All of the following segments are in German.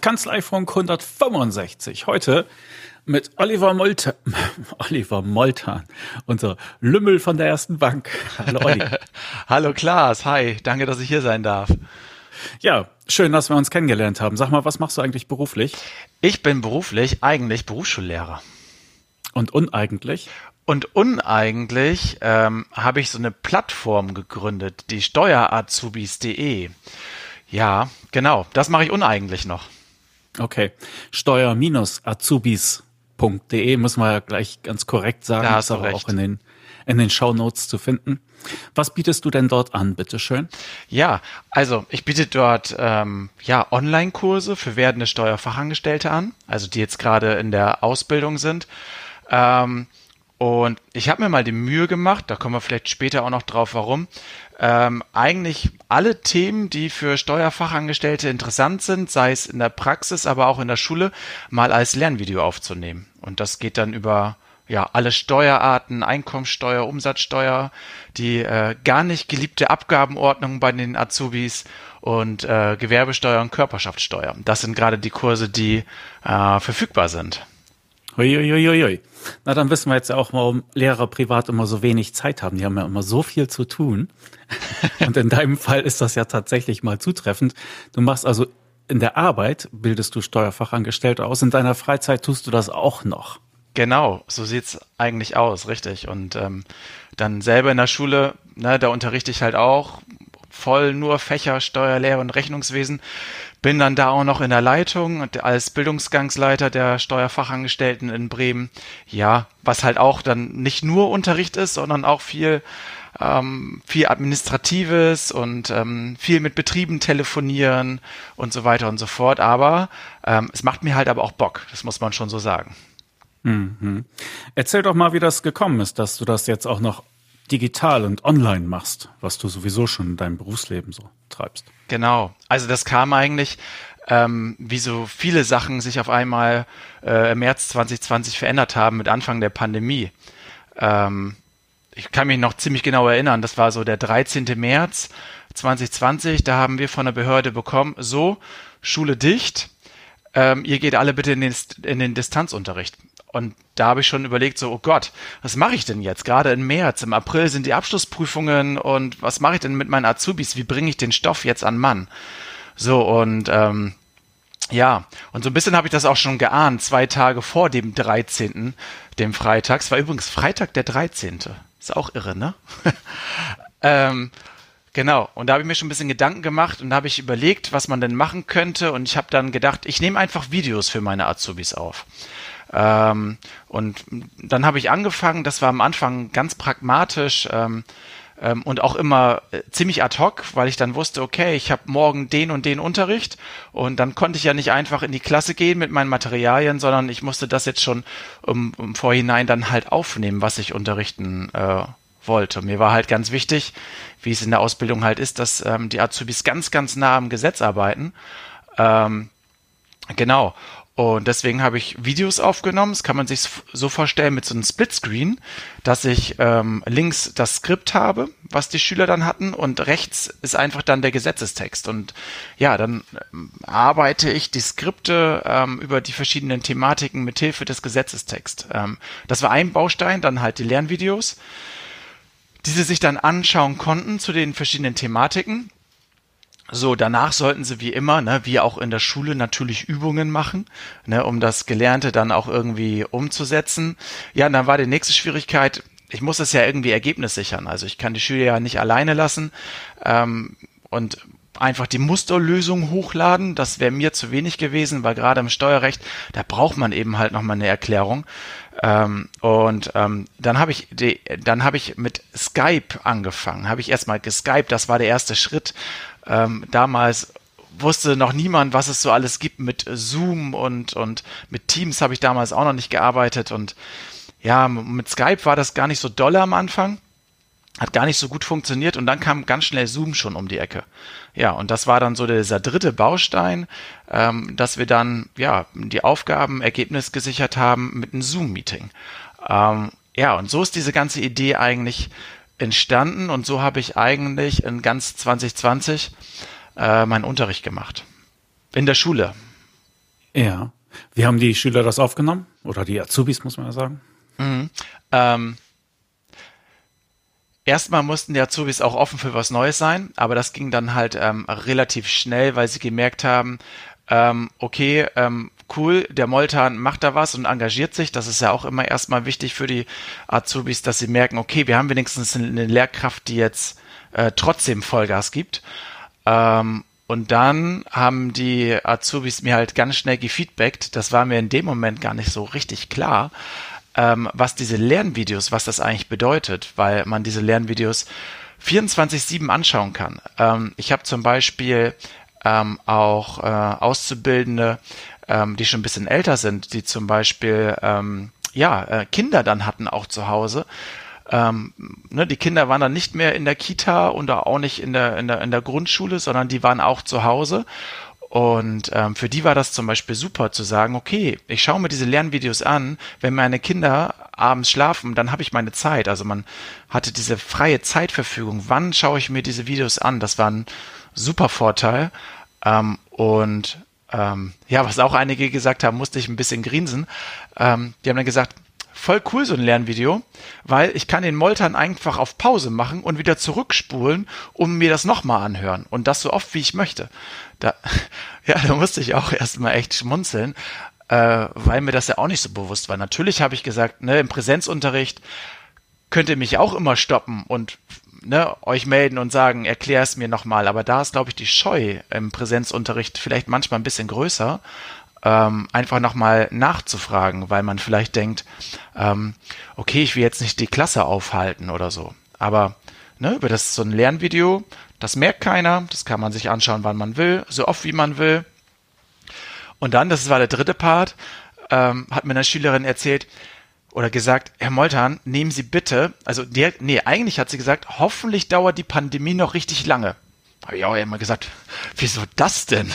Kanzleifunk 165. Heute mit Oliver Moltan, Oliver Moltan, unser Lümmel von der ersten Bank. Hallo Olli. Hallo Klaas, hi, danke, dass ich hier sein darf. Ja, schön, dass wir uns kennengelernt haben. Sag mal, was machst du eigentlich beruflich? Ich bin beruflich eigentlich Berufsschullehrer. Und uneigentlich? Und uneigentlich ähm, habe ich so eine Plattform gegründet, die steuerazubis.de. Ja, genau, das mache ich uneigentlich noch. Okay. Steuer-azubis.de müssen wir ja gleich ganz korrekt sagen. Da hast du recht. auch in den, in den Shownotes zu finden. Was bietest du denn dort an, bitteschön? Ja, also ich biete dort ähm, ja Online-Kurse für werdende Steuerfachangestellte an, also die jetzt gerade in der Ausbildung sind. Ähm, und ich habe mir mal die Mühe gemacht, da kommen wir vielleicht später auch noch drauf, warum, ähm, eigentlich alle Themen, die für Steuerfachangestellte interessant sind, sei es in der Praxis, aber auch in der Schule, mal als Lernvideo aufzunehmen. Und das geht dann über ja, alle Steuerarten, Einkommensteuer, Umsatzsteuer, die äh, gar nicht geliebte Abgabenordnung bei den Azubis und äh, Gewerbesteuer und Körperschaftssteuer. Das sind gerade die Kurse, die äh, verfügbar sind. Uiuiuiui. Na, dann wissen wir jetzt ja auch, warum Lehrer privat immer so wenig Zeit haben. Die haben ja immer so viel zu tun. Und in deinem Fall ist das ja tatsächlich mal zutreffend. Du machst also in der Arbeit, bildest du Steuerfachangestellte aus. In deiner Freizeit tust du das auch noch. Genau, so sieht's eigentlich aus, richtig. Und ähm, dann selber in der Schule, ne, da unterrichte ich halt auch voll nur Fächer, Steuerlehre und Rechnungswesen bin dann da auch noch in der Leitung als Bildungsgangsleiter der Steuerfachangestellten in Bremen. Ja, was halt auch dann nicht nur Unterricht ist, sondern auch viel ähm, viel Administratives und ähm, viel mit Betrieben telefonieren und so weiter und so fort. Aber ähm, es macht mir halt aber auch Bock, das muss man schon so sagen. Mhm. Erzähl doch mal, wie das gekommen ist, dass du das jetzt auch noch digital und online machst, was du sowieso schon in deinem Berufsleben so treibst. Genau. Also das kam eigentlich, ähm, wie so viele Sachen sich auf einmal äh, im März 2020 verändert haben mit Anfang der Pandemie. Ähm, ich kann mich noch ziemlich genau erinnern, das war so der 13. März 2020, da haben wir von der Behörde bekommen, so, Schule dicht, ähm, ihr geht alle bitte in den, in den Distanzunterricht. Und da habe ich schon überlegt, so, oh Gott, was mache ich denn jetzt? Gerade im März, im April sind die Abschlussprüfungen und was mache ich denn mit meinen Azubis? Wie bringe ich den Stoff jetzt an Mann? So, und ähm, ja, und so ein bisschen habe ich das auch schon geahnt, zwei Tage vor dem 13., dem Freitag. Es war übrigens Freitag der 13. Ist auch irre, ne? ähm, Genau, und da habe ich mir schon ein bisschen Gedanken gemacht und da habe ich überlegt, was man denn machen könnte und ich habe dann gedacht, ich nehme einfach Videos für meine Azubis auf. Ähm, und dann habe ich angefangen, das war am Anfang ganz pragmatisch ähm, ähm, und auch immer äh, ziemlich ad hoc, weil ich dann wusste, okay, ich habe morgen den und den Unterricht und dann konnte ich ja nicht einfach in die Klasse gehen mit meinen Materialien, sondern ich musste das jetzt schon im, im Vorhinein dann halt aufnehmen, was ich unterrichten äh, wollte. Mir war halt ganz wichtig, wie es in der Ausbildung halt ist, dass ähm, die Azubis ganz, ganz nah am Gesetz arbeiten. Ähm, genau. Und deswegen habe ich Videos aufgenommen. Das kann man sich so vorstellen mit so einem Splitscreen, dass ich ähm, links das Skript habe, was die Schüler dann hatten, und rechts ist einfach dann der Gesetzestext. Und ja, dann ähm, arbeite ich die Skripte ähm, über die verschiedenen Thematiken mit Hilfe des Gesetzestexts. Ähm, das war ein Baustein, dann halt die Lernvideos, die sie sich dann anschauen konnten zu den verschiedenen Thematiken. So, danach sollten sie wie immer, ne, wie auch in der Schule natürlich Übungen machen, ne, um das Gelernte dann auch irgendwie umzusetzen. Ja, und dann war die nächste Schwierigkeit, ich muss es ja irgendwie Ergebnis sichern. Also ich kann die Schüler ja nicht alleine lassen ähm, und einfach die Musterlösung hochladen. Das wäre mir zu wenig gewesen, weil gerade im Steuerrecht, da braucht man eben halt nochmal eine Erklärung. Ähm, und ähm, dann habe ich die, dann habe ich mit Skype angefangen. Habe ich erstmal geskypt, das war der erste Schritt. Ähm, damals wusste noch niemand, was es so alles gibt mit Zoom und, und mit Teams habe ich damals auch noch nicht gearbeitet und ja, mit Skype war das gar nicht so doll am Anfang. Hat gar nicht so gut funktioniert und dann kam ganz schnell Zoom schon um die Ecke. Ja, und das war dann so dieser dritte Baustein, ähm, dass wir dann ja die Aufgaben, Ergebnis gesichert haben mit einem Zoom-Meeting. Ähm, ja, und so ist diese ganze Idee eigentlich entstanden und so habe ich eigentlich in ganz 2020 äh, meinen Unterricht gemacht. In der Schule. Ja. Wie haben die Schüler das aufgenommen? Oder die Azubis, muss man ja sagen. Mhm. Ähm, erstmal mussten die Azubis auch offen für was Neues sein, aber das ging dann halt ähm, relativ schnell, weil sie gemerkt haben, ähm, okay, ähm, cool, der Moltan macht da was und engagiert sich. Das ist ja auch immer erstmal wichtig für die Azubis, dass sie merken, okay, wir haben wenigstens eine Lehrkraft, die jetzt äh, trotzdem Vollgas gibt. Ähm, und dann haben die Azubis mir halt ganz schnell gefeedbackt. Das war mir in dem Moment gar nicht so richtig klar, ähm, was diese Lernvideos, was das eigentlich bedeutet, weil man diese Lernvideos 24-7 anschauen kann. Ähm, ich habe zum Beispiel ähm, auch äh, Auszubildende, ähm, die schon ein bisschen älter sind, die zum Beispiel ähm, ja äh, Kinder dann hatten auch zu Hause. Ähm, ne, die Kinder waren dann nicht mehr in der Kita und auch nicht in der, in der, in der Grundschule, sondern die waren auch zu Hause. Und ähm, für die war das zum Beispiel super zu sagen, okay, ich schaue mir diese Lernvideos an, wenn meine Kinder abends schlafen, dann habe ich meine Zeit. Also man hatte diese freie Zeitverfügung. Wann schaue ich mir diese Videos an? Das war ein super Vorteil. Ähm, und ähm, ja, was auch einige gesagt haben, musste ich ein bisschen grinsen. Ähm, die haben dann gesagt, voll cool so ein Lernvideo, weil ich kann den Moltern einfach auf Pause machen und wieder zurückspulen, um mir das nochmal anhören und das so oft wie ich möchte. Da, ja, da musste ich auch erstmal echt schmunzeln, äh, weil mir das ja auch nicht so bewusst war. Natürlich habe ich gesagt, ne, im Präsenzunterricht könnt ihr mich auch immer stoppen und ne, euch melden und sagen, erklär es mir nochmal. Aber da ist, glaube ich, die Scheu im Präsenzunterricht vielleicht manchmal ein bisschen größer, ähm, einfach nochmal nachzufragen, weil man vielleicht denkt, ähm, okay, ich will jetzt nicht die Klasse aufhalten oder so. Aber ne, über das so ein Lernvideo, das merkt keiner, das kann man sich anschauen, wann man will, so oft wie man will. Und dann, das war der dritte Part, ähm, hat mir eine Schülerin erzählt, oder gesagt, Herr Moltan, nehmen Sie bitte, also der, nee, eigentlich hat sie gesagt, hoffentlich dauert die Pandemie noch richtig lange. Habe ich auch immer gesagt, wieso das denn?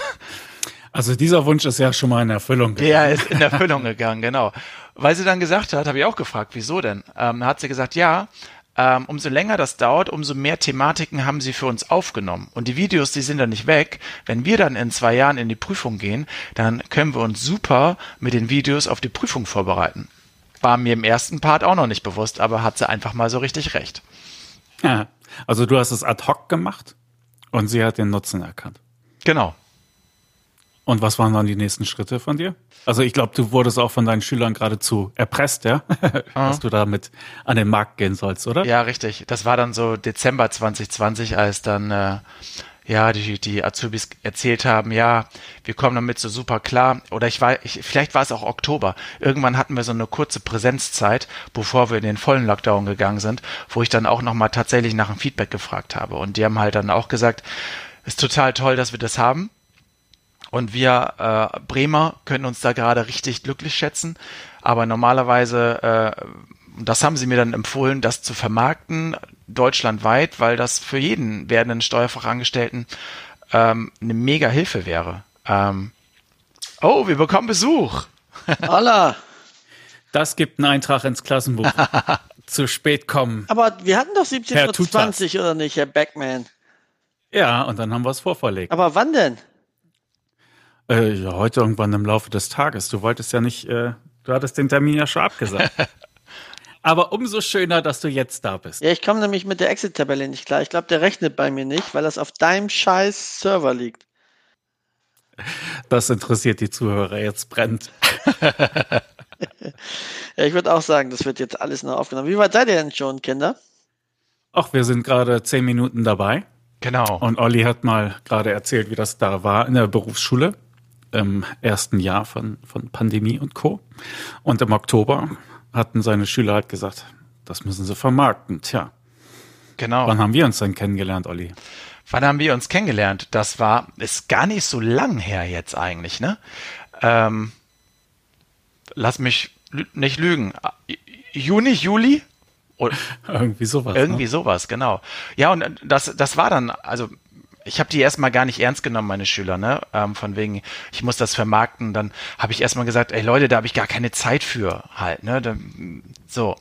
Also dieser Wunsch ist ja schon mal in Erfüllung gegangen. Ja, ist in Erfüllung gegangen, genau. Weil sie dann gesagt hat, habe ich auch gefragt, wieso denn? Ähm, hat sie gesagt, ja, ähm, umso länger das dauert, umso mehr Thematiken haben sie für uns aufgenommen. Und die Videos, die sind dann nicht weg. Wenn wir dann in zwei Jahren in die Prüfung gehen, dann können wir uns super mit den Videos auf die Prüfung vorbereiten. War mir im ersten Part auch noch nicht bewusst, aber hat sie einfach mal so richtig recht. Ja, also du hast es ad hoc gemacht und sie hat den Nutzen erkannt. Genau. Und was waren dann die nächsten Schritte von dir? Also ich glaube, du wurdest auch von deinen Schülern geradezu erpresst, ja, dass du damit an den Markt gehen sollst, oder? Ja, richtig. Das war dann so Dezember 2020, als dann äh, ja, die, die Azubis erzählt haben, ja, wir kommen damit so super klar. Oder ich war, ich, vielleicht war es auch Oktober. Irgendwann hatten wir so eine kurze Präsenzzeit, bevor wir in den vollen Lockdown gegangen sind, wo ich dann auch nochmal tatsächlich nach einem Feedback gefragt habe. Und die haben halt dann auch gesagt, ist total toll, dass wir das haben. Und wir äh, Bremer können uns da gerade richtig glücklich schätzen. Aber normalerweise äh, das haben sie mir dann empfohlen, das zu vermarkten, deutschlandweit, weil das für jeden werdenden Steuerfachangestellten ähm, eine mega Hilfe wäre. Ähm, oh, wir bekommen Besuch. Holla. Das gibt einen Eintrag ins Klassenbuch. Zu spät kommen. Aber wir hatten doch 17.20 Uhr oder nicht, Herr Backman? Ja, und dann haben wir es vorverlegt. Aber wann denn? Äh, ja, heute irgendwann im Laufe des Tages. Du wolltest ja nicht, äh, du hattest den Termin ja schon abgesagt. Aber umso schöner, dass du jetzt da bist. Ja, ich komme nämlich mit der Exit-Tabelle nicht klar. Ich glaube, der rechnet bei mir nicht, weil das auf deinem scheiß Server liegt. Das interessiert die Zuhörer jetzt brennt. ja, ich würde auch sagen, das wird jetzt alles noch aufgenommen. Wie weit seid ihr denn schon, Kinder? Ach, wir sind gerade zehn Minuten dabei. Genau. Und Olli hat mal gerade erzählt, wie das da war in der Berufsschule im ersten Jahr von, von Pandemie und Co. Und im Oktober hatten seine Schüler halt gesagt, das müssen sie vermarkten. Tja. Genau. Wann haben wir uns denn kennengelernt, Olli? Wann haben wir uns kennengelernt? Das war, ist gar nicht so lang her jetzt eigentlich, ne? Ähm, lass mich nicht lügen. Juni, Juli? Oder irgendwie sowas. Irgendwie ne? sowas, genau. Ja, und das, das war dann, also ich habe die erstmal gar nicht ernst genommen, meine Schüler, ne? Ähm, von wegen, ich muss das vermarkten. Dann habe ich erstmal gesagt, ey Leute, da habe ich gar keine Zeit für halt, ne? Dann, so.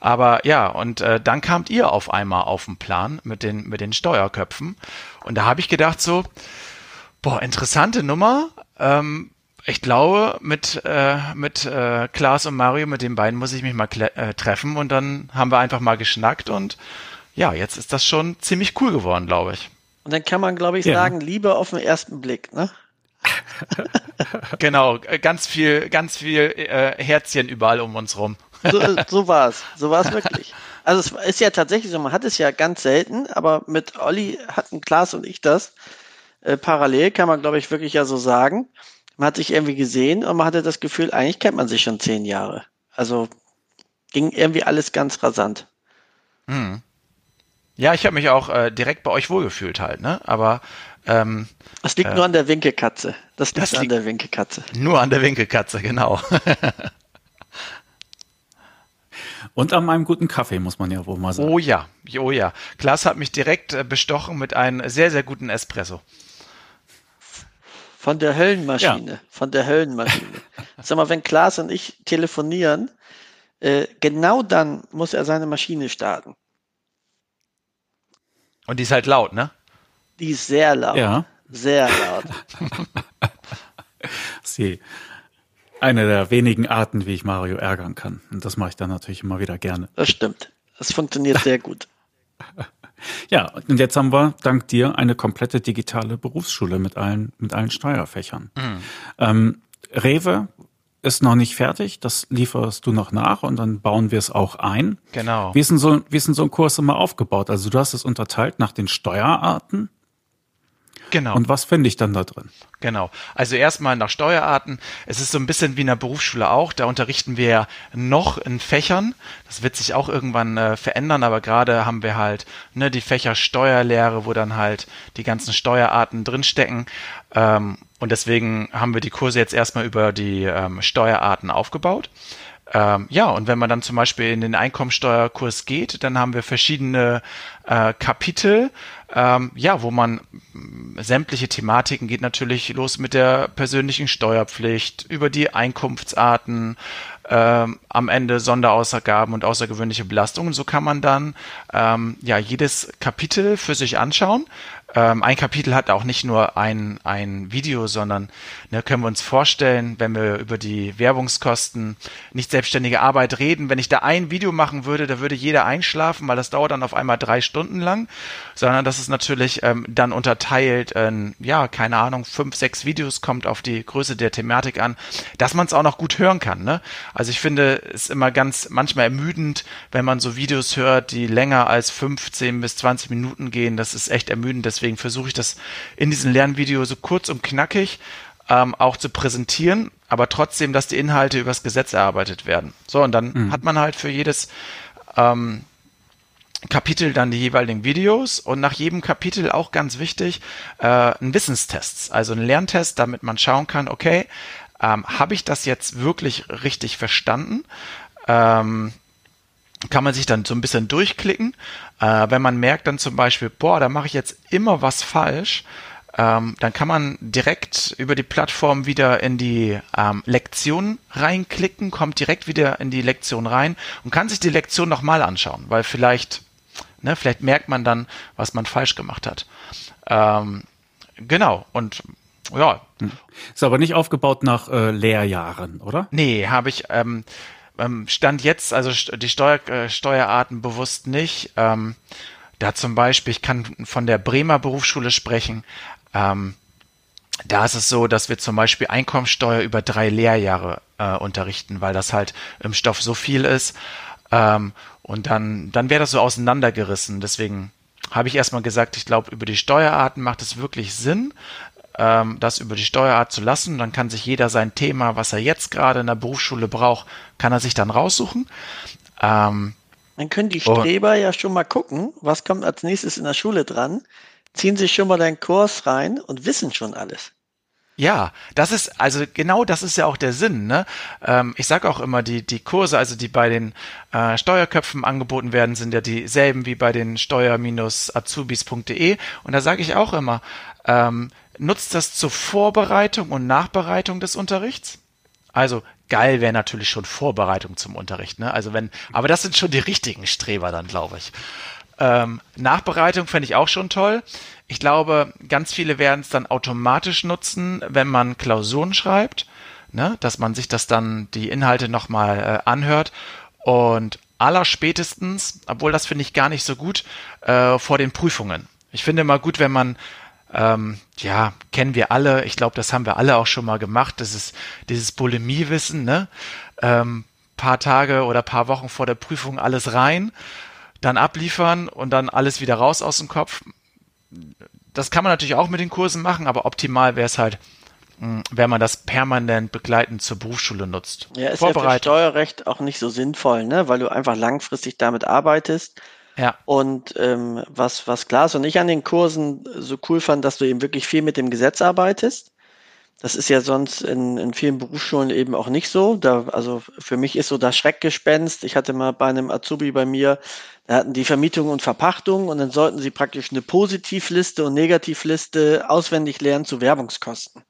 Aber ja, und äh, dann kamt ihr auf einmal auf den Plan mit den, mit den Steuerköpfen. Und da habe ich gedacht so, boah, interessante Nummer. Ähm, Ich glaube, mit, äh, mit äh, Klaas und Mario, mit den beiden muss ich mich mal äh, treffen und dann haben wir einfach mal geschnackt und ja, jetzt ist das schon ziemlich cool geworden, glaube ich. Und dann kann man, glaube ich, ja. sagen, Liebe auf den ersten Blick, ne? genau, äh, ganz viel, ganz viel äh, Herzchen überall um uns rum. so, so war es, so war es wirklich. Also es ist ja tatsächlich so, man hat es ja ganz selten, aber mit Olli hatten Klaas und ich das äh, parallel, kann man glaube ich wirklich ja so sagen. Man hat sich irgendwie gesehen und man hatte das Gefühl, eigentlich kennt man sich schon zehn Jahre. Also ging irgendwie alles ganz rasant. Hm. Ja, ich habe mich auch äh, direkt bei euch wohlgefühlt halt, ne? Aber ähm, das liegt äh, nur an der Winkelkatze. Das liegt das an der Winkelkatze. Nur an der Winkelkatze, genau. Und an meinem guten Kaffee, muss man ja wohl mal sagen. Oh ja, oh ja. Klaas hat mich direkt äh, bestochen mit einem sehr, sehr guten Espresso. Von der Höllenmaschine. Ja. Von der Höllenmaschine. Sag mal, wenn Klaas und ich telefonieren, äh, genau dann muss er seine Maschine starten. Und die ist halt laut, ne? Die ist sehr laut. Ja. Sehr laut. Sie eine der wenigen Arten, wie ich Mario ärgern kann. Und das mache ich dann natürlich immer wieder gerne. Das stimmt. Das funktioniert sehr gut. Ja, und jetzt haben wir dank dir eine komplette digitale Berufsschule mit allen, mit allen Steuerfächern. Mhm. Ähm, Rewe ist noch nicht fertig, das lieferst du noch nach und dann bauen wir es auch ein. Genau. Wie ist denn so, wie ist denn so ein Kurs immer aufgebaut? Also du hast es unterteilt nach den Steuerarten Genau. Und was finde ich dann da drin? Genau. Also erstmal nach Steuerarten. Es ist so ein bisschen wie in der Berufsschule auch. Da unterrichten wir ja noch in Fächern. Das wird sich auch irgendwann äh, verändern, aber gerade haben wir halt ne, die Fächer Steuerlehre, wo dann halt die ganzen Steuerarten drinstecken. Ähm, und deswegen haben wir die Kurse jetzt erstmal über die ähm, Steuerarten aufgebaut. Ähm, ja, und wenn man dann zum Beispiel in den Einkommensteuerkurs geht, dann haben wir verschiedene äh, Kapitel, ähm, ja, wo man sämtliche Thematiken geht natürlich los mit der persönlichen Steuerpflicht, über die Einkunftsarten, ähm, am Ende Sonderausgaben und außergewöhnliche Belastungen. So kann man dann ähm, ja jedes Kapitel für sich anschauen ähm, ein Kapitel hat auch nicht nur ein, ein Video, sondern ne, können wir uns vorstellen, wenn wir über die Werbungskosten nicht selbstständige Arbeit reden, wenn ich da ein Video machen würde, da würde jeder einschlafen, weil das dauert dann auf einmal drei Stunden lang, sondern das ist natürlich ähm, dann unterteilt in, ja, keine Ahnung, fünf, sechs Videos, kommt auf die Größe der Thematik an, dass man es auch noch gut hören kann. Ne? Also ich finde es immer ganz manchmal ermüdend, wenn man so Videos hört, die länger als 15 bis 20 Minuten gehen. Das ist echt ermüdend. Das Deswegen versuche ich das in diesem Lernvideo so kurz und knackig ähm, auch zu präsentieren, aber trotzdem, dass die Inhalte übers Gesetz erarbeitet werden. So, und dann mhm. hat man halt für jedes ähm, Kapitel dann die jeweiligen Videos und nach jedem Kapitel auch ganz wichtig äh, ein Wissenstest, also ein Lerntest, damit man schauen kann, okay, ähm, habe ich das jetzt wirklich richtig verstanden? Ähm, kann man sich dann so ein bisschen durchklicken. Äh, wenn man merkt dann zum Beispiel, boah, da mache ich jetzt immer was falsch, ähm, dann kann man direkt über die Plattform wieder in die ähm, Lektion reinklicken, kommt direkt wieder in die Lektion rein und kann sich die Lektion nochmal anschauen, weil vielleicht, ne, vielleicht merkt man dann, was man falsch gemacht hat. Ähm, genau, und ja. Hm. Ist aber nicht aufgebaut nach äh, Lehrjahren, oder? Nee, habe ich. Ähm, ähm, Stand jetzt, also die Steuer, äh, Steuerarten bewusst nicht. Ähm, da zum Beispiel, ich kann von der Bremer Berufsschule sprechen. Ähm, da ist es so, dass wir zum Beispiel Einkommensteuer über drei Lehrjahre äh, unterrichten, weil das halt im Stoff so viel ist. Ähm, und dann, dann wäre das so auseinandergerissen. Deswegen habe ich erstmal gesagt, ich glaube, über die Steuerarten macht es wirklich Sinn, ähm, das über die Steuerart zu lassen. Dann kann sich jeder sein Thema, was er jetzt gerade in der Berufsschule braucht, kann er sich dann raussuchen. Ähm, dann können die Streber ja schon mal gucken, was kommt als nächstes in der Schule dran, ziehen sich schon mal deinen Kurs rein und wissen schon alles. Ja, das ist, also genau das ist ja auch der Sinn. Ne? Ähm, ich sage auch immer, die, die Kurse, also die bei den äh, Steuerköpfen angeboten werden, sind ja dieselben wie bei den steuer-azubis.de. Und da sage ich auch immer, ähm, nutzt das zur Vorbereitung und Nachbereitung des Unterrichts. Also geil wäre natürlich schon Vorbereitung zum Unterricht, ne? Also wenn, aber das sind schon die richtigen Streber dann, glaube ich. Ähm, Nachbereitung fände ich auch schon toll. Ich glaube, ganz viele werden es dann automatisch nutzen, wenn man Klausuren schreibt. ne? dass man sich das dann, die Inhalte nochmal äh, anhört und allerspätestens, obwohl das finde ich gar nicht so gut, äh, vor den Prüfungen. Ich finde immer gut, wenn man ähm, ja, kennen wir alle, ich glaube, das haben wir alle auch schon mal gemacht, das ist dieses Bulimiewissen, ne? Ähm, paar Tage oder paar Wochen vor der Prüfung alles rein, dann abliefern und dann alles wieder raus aus dem Kopf. Das kann man natürlich auch mit den Kursen machen, aber optimal wäre es halt, hm, wenn man das permanent begleitend zur Berufsschule nutzt. Ja, ist ja für Steuerrecht auch nicht so sinnvoll, ne? weil du einfach langfristig damit arbeitest ja. Und ähm, was, was Klaas und ich an den Kursen so cool fand, dass du eben wirklich viel mit dem Gesetz arbeitest. Das ist ja sonst in, in vielen Berufsschulen eben auch nicht so. Da, also für mich ist so das Schreckgespenst. Ich hatte mal bei einem Azubi bei mir, da hatten die Vermietung und Verpachtung und dann sollten sie praktisch eine Positivliste und Negativliste auswendig lernen zu Werbungskosten. Und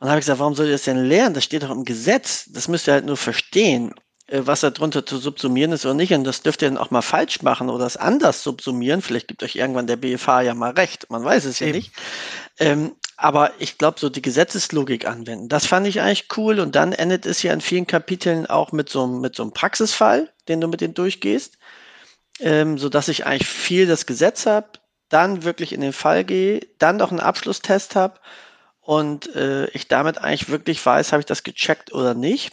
dann habe ich gesagt, warum soll ihr das denn lernen? Das steht doch im Gesetz. Das müsst ihr halt nur verstehen. Äh, was darunter zu subsumieren ist oder nicht. Und das dürft ihr dann auch mal falsch machen oder es anders subsumieren. Vielleicht gibt euch irgendwann der BFH ja mal recht. Man weiß es ja Eben. nicht. Ähm, aber ich glaube, so die Gesetzeslogik anwenden, das fand ich eigentlich cool. Und dann endet es ja in vielen Kapiteln auch mit so, mit so einem Praxisfall, den du mit denen durchgehst, ähm, so dass ich eigentlich viel das Gesetz habe, dann wirklich in den Fall gehe, dann noch einen Abschlusstest habe und äh, ich damit eigentlich wirklich weiß, habe ich das gecheckt oder nicht.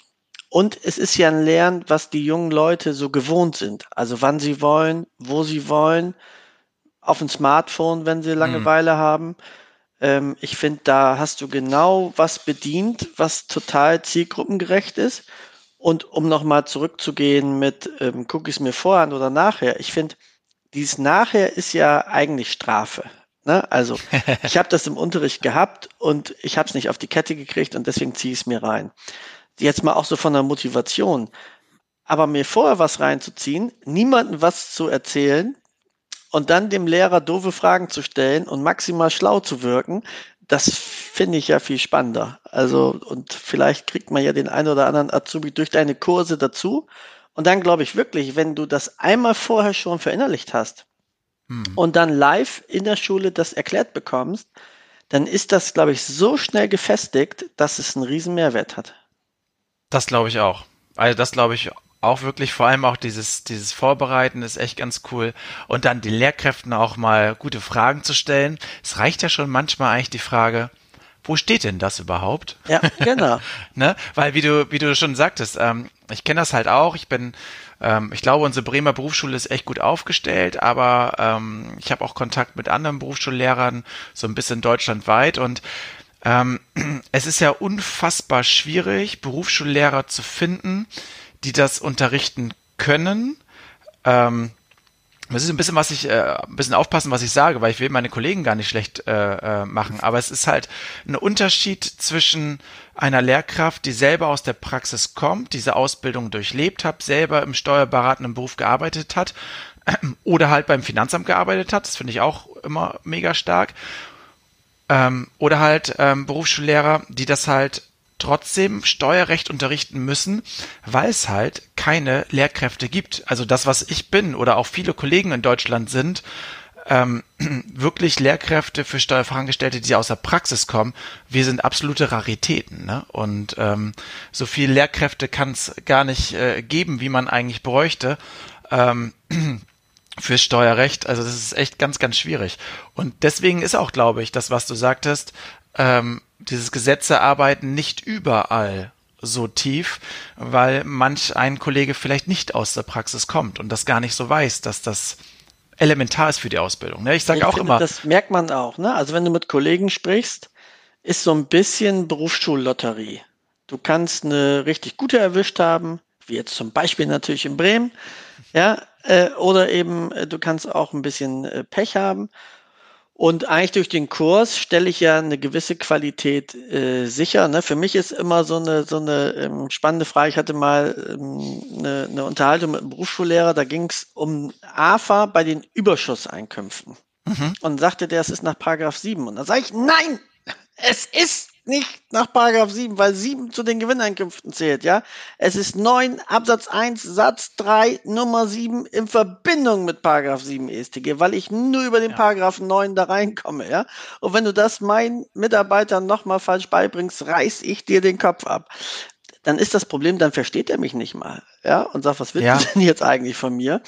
Und es ist ja ein Lernen, was die jungen Leute so gewohnt sind. Also wann sie wollen, wo sie wollen, auf dem Smartphone, wenn sie Langeweile mhm. haben. Ähm, ich finde, da hast du genau was bedient, was total zielgruppengerecht ist. Und um nochmal zurückzugehen mit, ähm, gucke ich es mir vorher an oder nachher. Ich finde, dieses Nachher ist ja eigentlich Strafe. Ne? Also ich habe das im Unterricht gehabt und ich habe es nicht auf die Kette gekriegt und deswegen ziehe ich es mir rein jetzt mal auch so von der Motivation. Aber mir vorher was reinzuziehen, niemandem was zu erzählen und dann dem Lehrer doofe Fragen zu stellen und maximal schlau zu wirken, das finde ich ja viel spannender. Also, und vielleicht kriegt man ja den einen oder anderen Azubi durch deine Kurse dazu. Und dann glaube ich wirklich, wenn du das einmal vorher schon verinnerlicht hast hm. und dann live in der Schule das erklärt bekommst, dann ist das, glaube ich, so schnell gefestigt, dass es einen riesen Mehrwert hat. Das glaube ich auch. Also das glaube ich auch wirklich, vor allem auch dieses, dieses Vorbereiten ist echt ganz cool. Und dann den Lehrkräften auch mal gute Fragen zu stellen. Es reicht ja schon manchmal eigentlich die Frage, wo steht denn das überhaupt? Ja, genau. ne? Weil wie du, wie du schon sagtest, ähm, ich kenne das halt auch. Ich bin, ähm, ich glaube, unsere Bremer Berufsschule ist echt gut aufgestellt, aber ähm, ich habe auch Kontakt mit anderen Berufsschullehrern, so ein bisschen deutschlandweit und ähm, es ist ja unfassbar schwierig, Berufsschullehrer zu finden, die das unterrichten können. Ähm, das ist ein bisschen was ich äh, ein bisschen aufpassen, was ich sage, weil ich will meine Kollegen gar nicht schlecht äh, äh, machen. Aber es ist halt ein Unterschied zwischen einer Lehrkraft, die selber aus der Praxis kommt, diese Ausbildung durchlebt hat, selber im steuerberatenden Beruf gearbeitet hat oder halt beim Finanzamt gearbeitet hat. Das finde ich auch immer mega stark. Ähm, oder halt ähm, Berufsschullehrer, die das halt trotzdem Steuerrecht unterrichten müssen, weil es halt keine Lehrkräfte gibt. Also das, was ich bin oder auch viele Kollegen in Deutschland sind, ähm, wirklich Lehrkräfte für Steuerfachangestellte, die aus der Praxis kommen, wir sind absolute Raritäten. Ne? Und ähm, so viele Lehrkräfte kann es gar nicht äh, geben, wie man eigentlich bräuchte. Ähm, fürs Steuerrecht. Also das ist echt ganz, ganz schwierig. Und deswegen ist auch, glaube ich, das, was du sagtest, ähm, dieses Gesetzearbeiten nicht überall so tief, weil manch ein Kollege vielleicht nicht aus der Praxis kommt und das gar nicht so weiß, dass das elementar ist für die Ausbildung. Ne? Ich sage auch finde, immer. Das merkt man auch. Ne? Also wenn du mit Kollegen sprichst, ist so ein bisschen Berufsschullotterie. Du kannst eine richtig gute erwischt haben, wie jetzt zum Beispiel natürlich in Bremen. Ja, äh, oder eben äh, du kannst auch ein bisschen äh, Pech haben. Und eigentlich durch den Kurs stelle ich ja eine gewisse Qualität äh, sicher. Ne? Für mich ist immer so eine, so eine ähm, spannende Frage. Ich hatte mal ähm, eine, eine Unterhaltung mit einem Berufsschullehrer, da ging es um AFA bei den Überschusseinkünften. Mhm. Und sagte der, es ist nach Paragraph 7. Und da sage ich, nein, es ist nicht nach Paragraph 7, weil 7 zu den Gewinneinkünften zählt, ja. Es ist 9 Absatz 1 Satz 3 Nummer 7 in Verbindung mit Paragraph 7 ESTG, weil ich nur über den ja. Paragraph 9 da reinkomme, ja. Und wenn du das meinen Mitarbeitern nochmal falsch beibringst, reiß ich dir den Kopf ab. Dann ist das Problem, dann versteht er mich nicht mal, ja, und sagt, was willst ja. du denn jetzt eigentlich von mir?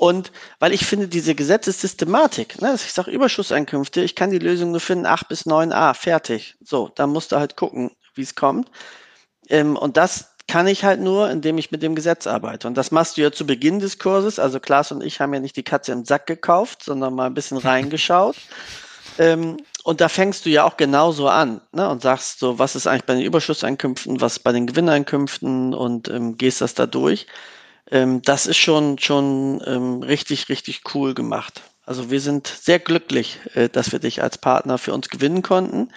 Und weil ich finde, diese Gesetzessystematik, ne, ich sage Überschusseinkünfte, ich kann die Lösung nur finden, 8 bis 9a, fertig. So, da musst du halt gucken, wie es kommt. Ähm, und das kann ich halt nur, indem ich mit dem Gesetz arbeite. Und das machst du ja zu Beginn des Kurses. Also Klaas und ich haben ja nicht die Katze im Sack gekauft, sondern mal ein bisschen reingeschaut. ähm, und da fängst du ja auch genauso an ne, und sagst so, was ist eigentlich bei den Überschusseinkünften, was bei den Gewinneinkünften und ähm, gehst das da durch ähm, das ist schon, schon ähm, richtig, richtig cool gemacht. Also wir sind sehr glücklich, äh, dass wir dich als Partner für uns gewinnen konnten.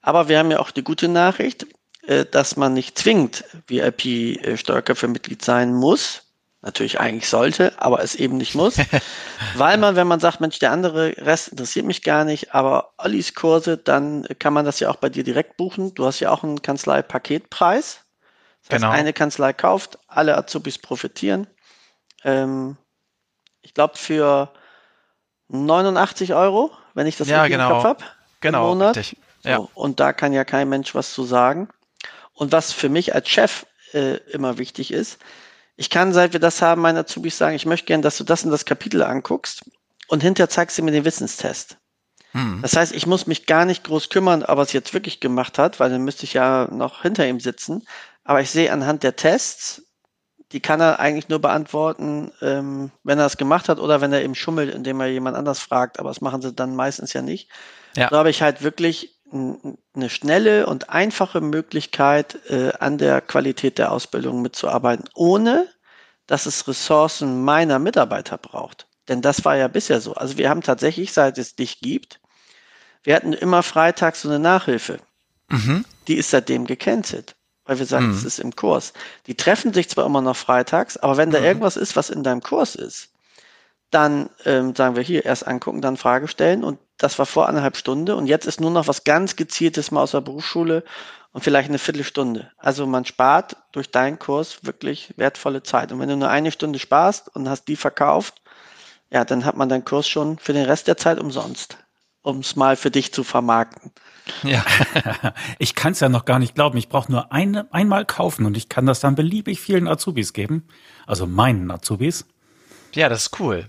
Aber wir haben ja auch die gute Nachricht, äh, dass man nicht zwingend VIP-Steuerköpfe-Mitglied sein muss. Natürlich eigentlich sollte, aber es eben nicht muss. weil man, wenn man sagt, Mensch, der andere Rest interessiert mich gar nicht, aber Ollis Kurse, dann kann man das ja auch bei dir direkt buchen. Du hast ja auch einen Kanzlei-Paketpreis. Das genau. heißt, eine Kanzlei kauft, alle Azubis profitieren. Ähm, ich glaube für 89 Euro, wenn ich das ja, richtig genau. im Kopf habe. Genau, Monat. richtig. Ja. So, und da kann ja kein Mensch was zu sagen. Und was für mich als Chef äh, immer wichtig ist, ich kann, seit wir das haben, meinen Azubis sagen, ich möchte gerne, dass du das in das Kapitel anguckst und hinterher zeigst du mir den Wissenstest. Hm. Das heißt, ich muss mich gar nicht groß kümmern, ob er es jetzt wirklich gemacht hat, weil dann müsste ich ja noch hinter ihm sitzen, aber ich sehe anhand der Tests, die kann er eigentlich nur beantworten, ähm, wenn er es gemacht hat oder wenn er eben schummelt, indem er jemand anders fragt. Aber das machen sie dann meistens ja nicht. Ja. Da habe ich halt wirklich eine schnelle und einfache Möglichkeit, äh, an der Qualität der Ausbildung mitzuarbeiten, ohne dass es Ressourcen meiner Mitarbeiter braucht. Denn das war ja bisher so. Also wir haben tatsächlich, seit es dich gibt, wir hatten immer freitags so eine Nachhilfe. Mhm. Die ist seitdem gecancelt weil wir sagen, es mhm. ist im Kurs. Die treffen sich zwar immer noch freitags, aber wenn da mhm. irgendwas ist, was in deinem Kurs ist, dann ähm, sagen wir hier erst angucken, dann Frage stellen und das war vor eineinhalb Stunde und jetzt ist nur noch was ganz gezieltes mal aus der Berufsschule und vielleicht eine Viertelstunde. Also man spart durch deinen Kurs wirklich wertvolle Zeit. Und wenn du nur eine Stunde sparst und hast die verkauft, ja, dann hat man deinen Kurs schon für den Rest der Zeit umsonst, um es mal für dich zu vermarkten. Ja, ich kann es ja noch gar nicht glauben. Ich brauche nur eine, einmal kaufen und ich kann das dann beliebig vielen Azubis geben. Also meinen Azubis. Ja, das ist cool.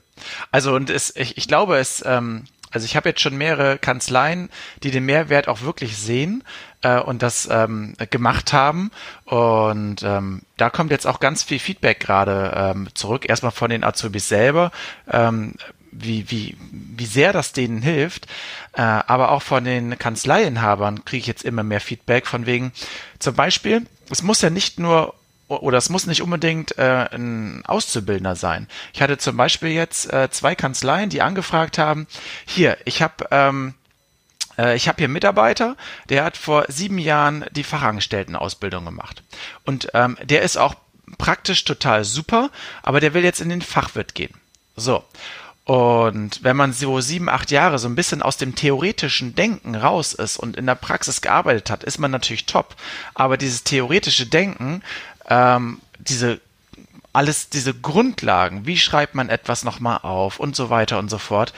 Also und es, ich, ich glaube, es, ähm, also ich habe jetzt schon mehrere Kanzleien, die den Mehrwert auch wirklich sehen äh, und das ähm, gemacht haben. Und ähm, da kommt jetzt auch ganz viel Feedback gerade ähm, zurück. Erstmal von den Azubis selber. Ähm, wie, wie, wie sehr das denen hilft. Äh, aber auch von den Kanzleiinhabern kriege ich jetzt immer mehr Feedback von wegen, zum Beispiel, es muss ja nicht nur oder es muss nicht unbedingt äh, ein Auszubildender sein. Ich hatte zum Beispiel jetzt äh, zwei Kanzleien, die angefragt haben, hier, ich habe ähm, äh, ich habe hier einen Mitarbeiter, der hat vor sieben Jahren die Fachangestelltenausbildung gemacht. Und ähm, der ist auch praktisch total super, aber der will jetzt in den Fachwirt gehen. So. Und wenn man so sieben, acht Jahre so ein bisschen aus dem theoretischen Denken raus ist und in der Praxis gearbeitet hat, ist man natürlich top. Aber dieses theoretische Denken, ähm, diese alles diese Grundlagen, wie schreibt man etwas nochmal auf und so weiter und so fort,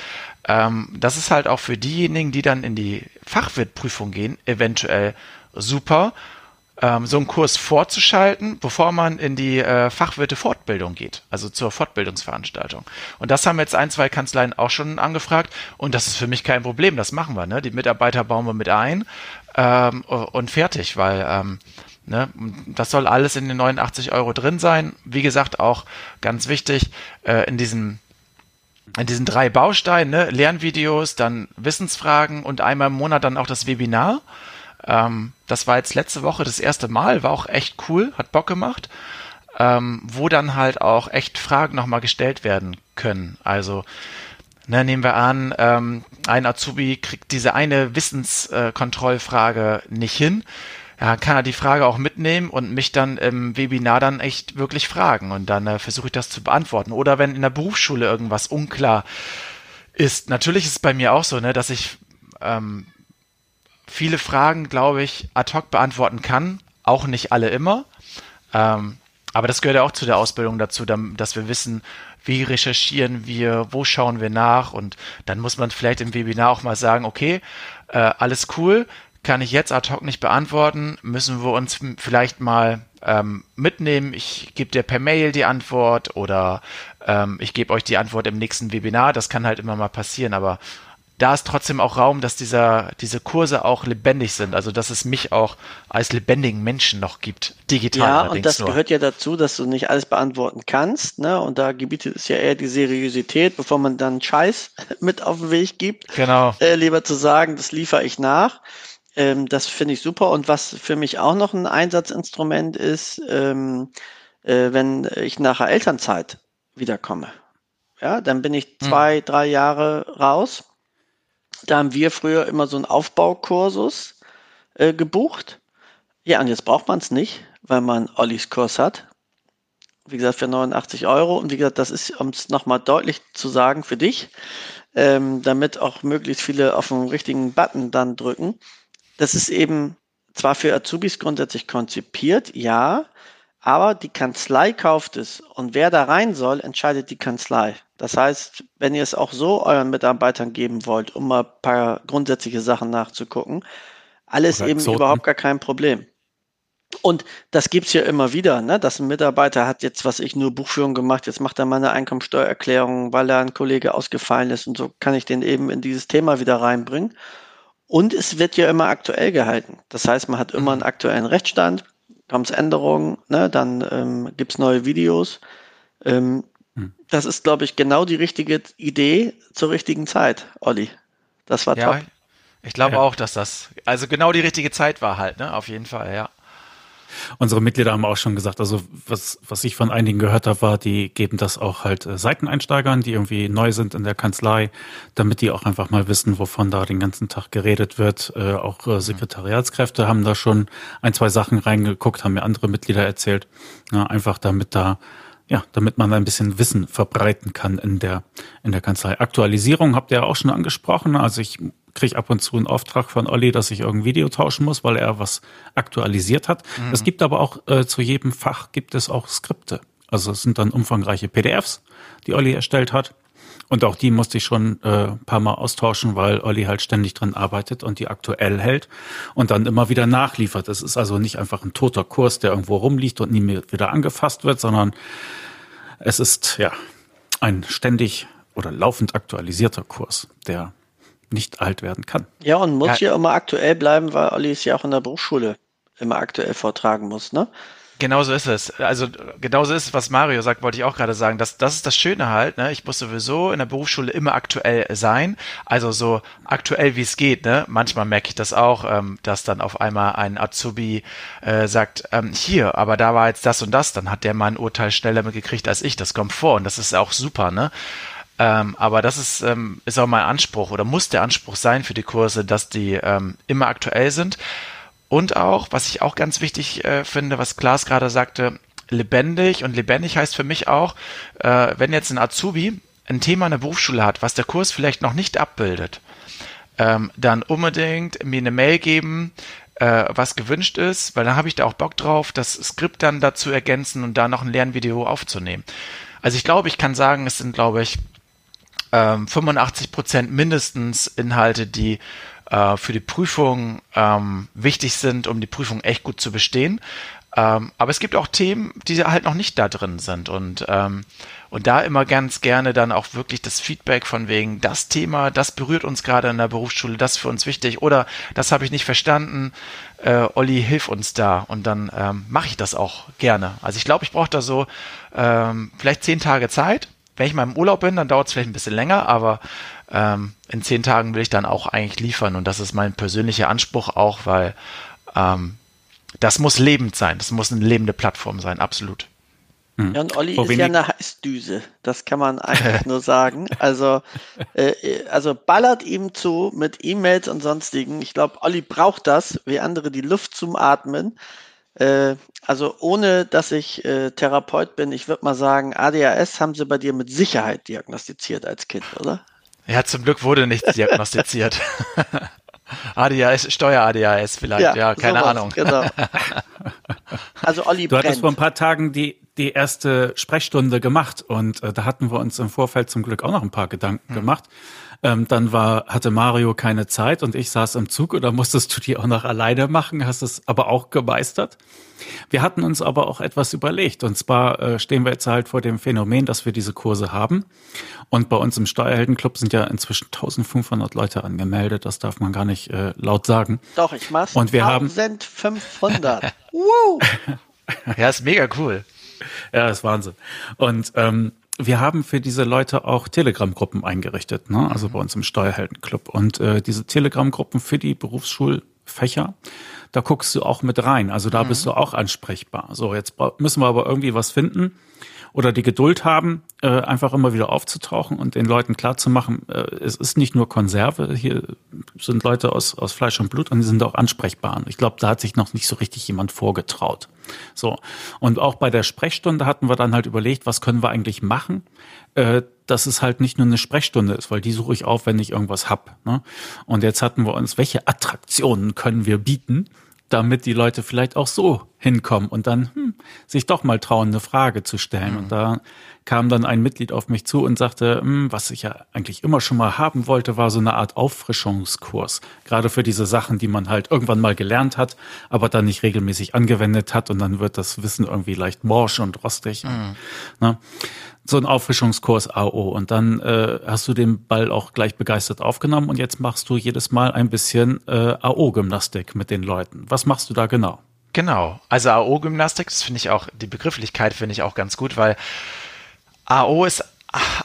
ähm, das ist halt auch für diejenigen, die dann in die Fachwirtprüfung gehen, eventuell super, ähm, so einen Kurs vorzuschalten, bevor man in die äh, Fachwirte-Fortbildung geht, also zur Fortbildungsveranstaltung. Und das haben jetzt ein, zwei Kanzleien auch schon angefragt und das ist für mich kein Problem, das machen wir. Ne? Die Mitarbeiter bauen wir mit ein ähm, und fertig, weil ähm, Ne, das soll alles in den 89 Euro drin sein. Wie gesagt, auch ganz wichtig, äh, in diesen in diesen drei Bausteinen, ne, Lernvideos, dann Wissensfragen und einmal im Monat dann auch das Webinar. Ähm, das war jetzt letzte Woche das erste Mal, war auch echt cool, hat Bock gemacht, ähm, wo dann halt auch echt Fragen nochmal gestellt werden können. Also ne, nehmen wir an, ähm, ein Azubi kriegt diese eine Wissenskontrollfrage nicht hin. Ja, kann er die Frage auch mitnehmen und mich dann im Webinar dann echt wirklich fragen und dann äh, versuche ich das zu beantworten. Oder wenn in der Berufsschule irgendwas unklar ist, natürlich ist es bei mir auch so, ne, dass ich ähm, viele Fragen, glaube ich, ad hoc beantworten kann. Auch nicht alle immer. Ähm, aber das gehört ja auch zu der Ausbildung dazu, dass wir wissen, wie recherchieren wir, wo schauen wir nach und dann muss man vielleicht im Webinar auch mal sagen, okay, äh, alles cool, kann ich jetzt ad hoc nicht beantworten, müssen wir uns vielleicht mal ähm, mitnehmen. Ich gebe dir per Mail die Antwort oder ähm, ich gebe euch die Antwort im nächsten Webinar. Das kann halt immer mal passieren, aber da ist trotzdem auch Raum, dass dieser, diese Kurse auch lebendig sind. Also, dass es mich auch als lebendigen Menschen noch gibt. Digital. Ja, und das nur. gehört ja dazu, dass du nicht alles beantworten kannst. Ne? Und da gebietet es ja eher die Seriosität, bevor man dann Scheiß mit auf den Weg gibt. Genau. Äh, lieber zu sagen, das liefere ich nach. Ähm, das finde ich super. Und was für mich auch noch ein Einsatzinstrument ist, ähm, äh, wenn ich nach der Elternzeit wiederkomme. Ja, dann bin ich hm. zwei, hm. drei Jahre raus da haben wir früher immer so einen Aufbaukursus äh, gebucht. Ja, und jetzt braucht man es nicht, weil man Ollis Kurs hat. Wie gesagt, für 89 Euro. Und wie gesagt, das ist, um es nochmal deutlich zu sagen für dich, ähm, damit auch möglichst viele auf den richtigen Button dann drücken. Das ist eben zwar für Azubis grundsätzlich konzipiert, ja, aber die Kanzlei kauft es. Und wer da rein soll, entscheidet die Kanzlei. Das heißt, wenn ihr es auch so euren Mitarbeitern geben wollt, um mal ein paar grundsätzliche Sachen nachzugucken, alles Oder eben Exoten. überhaupt gar kein Problem. Und das gibt's ja immer wieder, ne? dass ein Mitarbeiter hat jetzt, was ich nur Buchführung gemacht, jetzt macht er mal eine Einkommensteuererklärung, weil er ein Kollege ausgefallen ist und so kann ich den eben in dieses Thema wieder reinbringen. Und es wird ja immer aktuell gehalten. Das heißt, man hat immer einen aktuellen Rechtsstand, kommt es Änderungen, ne? dann ähm, gibt's neue Videos. Ähm, hm. Das ist, glaube ich, genau die richtige Idee zur richtigen Zeit, Olli. Das war ja, top. Ich glaube ja. auch, dass das also genau die richtige Zeit war halt, ne? Auf jeden Fall, ja. Unsere Mitglieder haben auch schon gesagt, also was, was ich von einigen gehört habe, war, die geben das auch halt äh, Seiteneinsteigern, die irgendwie neu sind in der Kanzlei, damit die auch einfach mal wissen, wovon da den ganzen Tag geredet wird. Äh, auch äh, Sekretariatskräfte haben da schon ein, zwei Sachen reingeguckt, haben mir andere Mitglieder erzählt. Ja, einfach damit da ja, damit man ein bisschen Wissen verbreiten kann in der, in der Kanzlei. Aktualisierung habt ihr auch schon angesprochen. Also ich kriege ab und zu einen Auftrag von Olli, dass ich irgendein Video tauschen muss, weil er was aktualisiert hat. Mhm. Es gibt aber auch äh, zu jedem Fach gibt es auch Skripte. Also es sind dann umfangreiche PDFs, die Olli erstellt hat. Und auch die musste ich schon äh, paar Mal austauschen, weil Olli halt ständig dran arbeitet und die aktuell hält und dann immer wieder nachliefert. Es ist also nicht einfach ein toter Kurs, der irgendwo rumliegt und nie mehr wieder angefasst wird, sondern es ist ja ein ständig oder laufend aktualisierter Kurs, der nicht alt werden kann. Ja, und muss ja, ja immer aktuell bleiben, weil Olli es ja auch in der Berufsschule immer aktuell vortragen muss, ne? Genauso ist es. Also genauso ist es, was Mario sagt, wollte ich auch gerade sagen. Das, das ist das Schöne halt. Ne? Ich muss sowieso in der Berufsschule immer aktuell sein. Also so aktuell wie es geht. Ne? Manchmal merke ich das auch, ähm, dass dann auf einmal ein Azubi äh, sagt, ähm, hier, aber da war jetzt das und das. Dann hat der mal ein Urteil schneller mitgekriegt als ich. Das kommt vor und das ist auch super. Ne? Ähm, aber das ist, ähm, ist auch mein Anspruch oder muss der Anspruch sein für die Kurse, dass die ähm, immer aktuell sind. Und auch, was ich auch ganz wichtig äh, finde, was Klaas gerade sagte, lebendig. Und lebendig heißt für mich auch, äh, wenn jetzt ein Azubi ein Thema in der Berufsschule hat, was der Kurs vielleicht noch nicht abbildet, ähm, dann unbedingt mir eine Mail geben, äh, was gewünscht ist, weil dann habe ich da auch Bock drauf, das Skript dann dazu ergänzen und da noch ein Lernvideo aufzunehmen. Also ich glaube, ich kann sagen, es sind, glaube ich, ähm, 85 Prozent mindestens Inhalte, die äh, für die Prüfung ähm, wichtig sind, um die Prüfung echt gut zu bestehen. Ähm, aber es gibt auch Themen, die halt noch nicht da drin sind und ähm, und da immer ganz gerne dann auch wirklich das Feedback von wegen das Thema, das berührt uns gerade in der Berufsschule, das ist für uns wichtig oder das habe ich nicht verstanden. Äh, Olli, hilf uns da und dann ähm, mache ich das auch gerne. Also ich glaube, ich brauche da so ähm, vielleicht zehn Tage Zeit. Wenn ich mal im Urlaub bin, dann dauert es vielleicht ein bisschen länger, aber ähm, in zehn Tagen will ich dann auch eigentlich liefern und das ist mein persönlicher Anspruch auch, weil ähm, das muss lebend sein, das muss eine lebende Plattform sein, absolut. Hm. Ja, und Olli Vor ist ja eine Heißdüse, das kann man einfach nur sagen. Also, äh, also ballert ihm zu mit E-Mails und sonstigen. Ich glaube, Olli braucht das, wie andere die Luft zum Atmen. Äh, also ohne, dass ich äh, Therapeut bin, ich würde mal sagen, ADHS haben sie bei dir mit Sicherheit diagnostiziert als Kind, oder? Ja, zum Glück wurde nichts diagnostiziert. ADHS, Steuer-ADHS vielleicht, ja, ja keine sowas, Ahnung. Genau. Also Olli Du hattest vor ein paar Tagen die, die erste Sprechstunde gemacht und äh, da hatten wir uns im Vorfeld zum Glück auch noch ein paar Gedanken hm. gemacht. Ähm, dann war, hatte Mario keine Zeit und ich saß im Zug oder musstest du die auch noch alleine machen, hast es aber auch gemeistert. Wir hatten uns aber auch etwas überlegt. Und zwar äh, stehen wir jetzt halt vor dem Phänomen, dass wir diese Kurse haben. Und bei uns im Steuerheldenclub sind ja inzwischen 1500 Leute angemeldet. Das darf man gar nicht äh, laut sagen. Doch, ich mach's. Und wir 1500. haben Woo! ja, ist mega cool. Ja, ist Wahnsinn. Und ähm, wir haben für diese Leute auch Telegram-Gruppen eingerichtet, ne? also bei uns im Steuerheldenclub. Und äh, diese Telegram-Gruppen für die Berufsschulfächer, da guckst du auch mit rein. Also da mhm. bist du auch ansprechbar. So, jetzt müssen wir aber irgendwie was finden oder die Geduld haben, äh, einfach immer wieder aufzutauchen und den Leuten klarzumachen, äh, es ist nicht nur Konserve, hier sind Leute aus, aus Fleisch und Blut und die sind auch ansprechbar. Ich glaube, da hat sich noch nicht so richtig jemand vorgetraut. So. Und auch bei der Sprechstunde hatten wir dann halt überlegt, was können wir eigentlich machen, äh, dass es halt nicht nur eine Sprechstunde ist, weil die suche ich auf, wenn ich irgendwas hab. Ne? Und jetzt hatten wir uns, welche Attraktionen können wir bieten? damit die Leute vielleicht auch so hinkommen und dann hm, sich doch mal trauen, eine Frage zu stellen. Mhm. Und da kam dann ein Mitglied auf mich zu und sagte, hm, was ich ja eigentlich immer schon mal haben wollte, war so eine Art Auffrischungskurs. Gerade für diese Sachen, die man halt irgendwann mal gelernt hat, aber dann nicht regelmäßig angewendet hat und dann wird das Wissen irgendwie leicht morsch und rostig. Mhm. Ne? so ein Auffrischungskurs AO und dann äh, hast du den Ball auch gleich begeistert aufgenommen und jetzt machst du jedes Mal ein bisschen äh, AO-Gymnastik mit den Leuten. Was machst du da genau? Genau, also AO-Gymnastik, das finde ich auch, die Begrifflichkeit finde ich auch ganz gut, weil AO ist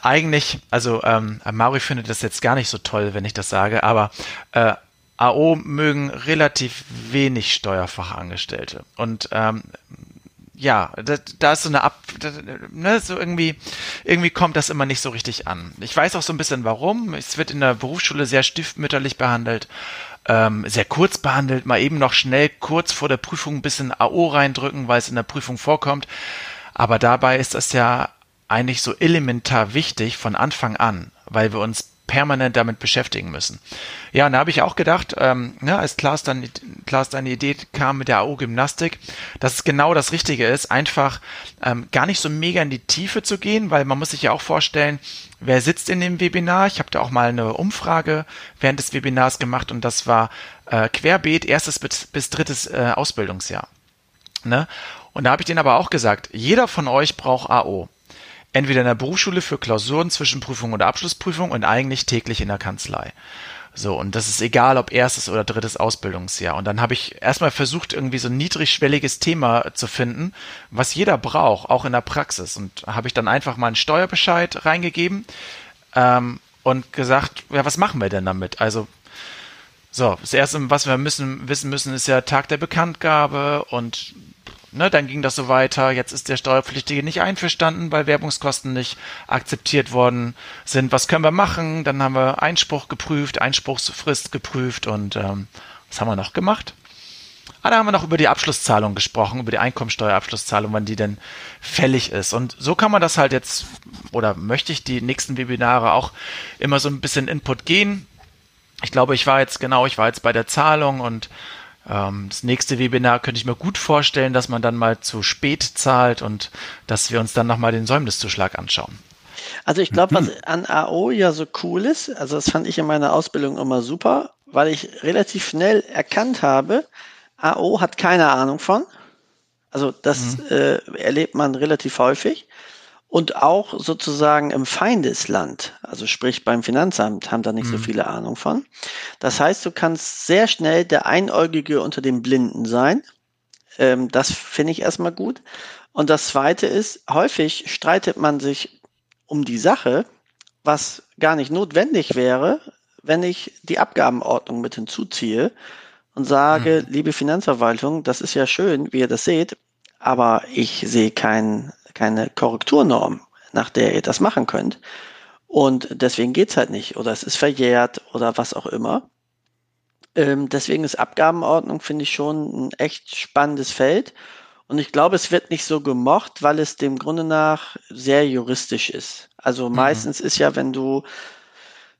eigentlich, also ähm, Mario findet das jetzt gar nicht so toll, wenn ich das sage, aber äh, AO mögen relativ wenig Steuerfachangestellte. Und ähm, ja, da, da ist so eine Ab, ne, so irgendwie, irgendwie kommt das immer nicht so richtig an. Ich weiß auch so ein bisschen warum. Es wird in der Berufsschule sehr stiefmütterlich behandelt, ähm, sehr kurz behandelt, mal eben noch schnell kurz vor der Prüfung ein bisschen AO reindrücken, weil es in der Prüfung vorkommt. Aber dabei ist das ja eigentlich so elementar wichtig von Anfang an, weil wir uns permanent damit beschäftigen müssen. Ja, und da habe ich auch gedacht, ähm, ne, als Klaas dann Klaas deine Idee kam mit der AO-Gymnastik, dass es genau das Richtige ist, einfach ähm, gar nicht so mega in die Tiefe zu gehen, weil man muss sich ja auch vorstellen, wer sitzt in dem Webinar. Ich habe da auch mal eine Umfrage während des Webinars gemacht und das war äh, querbeet erstes bis, bis drittes äh, Ausbildungsjahr. Ne? Und da habe ich denen aber auch gesagt, jeder von euch braucht AO entweder in der Berufsschule für Klausuren, Zwischenprüfung oder Abschlussprüfung und eigentlich täglich in der Kanzlei. So, und das ist egal, ob erstes oder drittes Ausbildungsjahr. Und dann habe ich erstmal versucht, irgendwie so ein niedrigschwelliges Thema zu finden, was jeder braucht, auch in der Praxis. Und habe ich dann einfach mal einen Steuerbescheid reingegeben ähm, und gesagt, ja, was machen wir denn damit? Also, so, das Erste, was wir müssen, wissen müssen, ist ja Tag der Bekanntgabe und Ne, dann ging das so weiter. Jetzt ist der Steuerpflichtige nicht einverstanden, weil Werbungskosten nicht akzeptiert worden sind. Was können wir machen? Dann haben wir Einspruch geprüft, Einspruchsfrist geprüft und ähm, was haben wir noch gemacht? Ah, da haben wir noch über die Abschlusszahlung gesprochen, über die Einkommensteuerabschlusszahlung, wann die denn fällig ist. Und so kann man das halt jetzt, oder möchte ich die nächsten Webinare auch immer so ein bisschen Input gehen. Ich glaube, ich war jetzt genau, ich war jetzt bei der Zahlung und das nächste Webinar könnte ich mir gut vorstellen, dass man dann mal zu spät zahlt und dass wir uns dann nochmal den Säumniszuschlag anschauen. Also ich glaube, was mhm. an AO ja so cool ist, also das fand ich in meiner Ausbildung immer super, weil ich relativ schnell erkannt habe, AO hat keine Ahnung von. Also das mhm. äh, erlebt man relativ häufig und auch sozusagen im Feindesland, also sprich beim Finanzamt, haben da nicht mhm. so viele Ahnung von. Das heißt, du kannst sehr schnell der Einäugige unter den Blinden sein. Ähm, das finde ich erstmal gut. Und das Zweite ist, häufig streitet man sich um die Sache, was gar nicht notwendig wäre, wenn ich die Abgabenordnung mit hinzuziehe und sage, mhm. liebe Finanzverwaltung, das ist ja schön, wie ihr das seht, aber ich sehe keinen keine Korrekturnorm, nach der ihr das machen könnt. Und deswegen geht's halt nicht. Oder es ist verjährt oder was auch immer. Ähm, deswegen ist Abgabenordnung, finde ich, schon ein echt spannendes Feld. Und ich glaube, es wird nicht so gemocht, weil es dem Grunde nach sehr juristisch ist. Also mhm. meistens ist ja, wenn du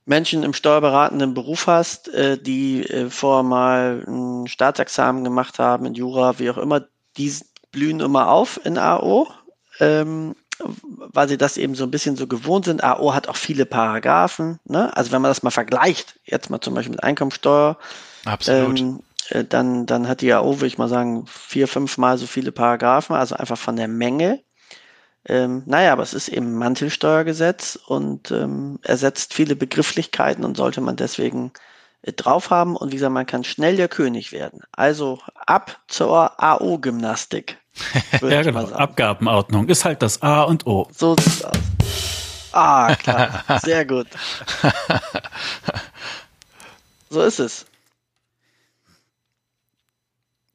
Menschen im steuerberatenden Beruf hast, äh, die äh, vorher mal ein Staatsexamen gemacht haben, in Jura, wie auch immer, die blühen immer auf in AO, ähm, weil sie das eben so ein bisschen so gewohnt sind. AO hat auch viele Paragraphen. Ne? Also wenn man das mal vergleicht, jetzt mal zum Beispiel mit Einkommensteuer, Absolut. Ähm, äh, dann, dann hat die AO, würde ich mal sagen, vier, fünf Mal so viele Paragraphen, also einfach von der Menge. Ähm, naja, aber es ist eben Mantelsteuergesetz und ähm, ersetzt viele Begrifflichkeiten und sollte man deswegen äh, drauf haben. Und wie gesagt, man kann schnell der König werden. Also ab zur AO-Gymnastik. Ja, genau. Abgabenordnung ist halt das A und O. So sieht's aus. Ah, klar. Sehr gut. So ist es.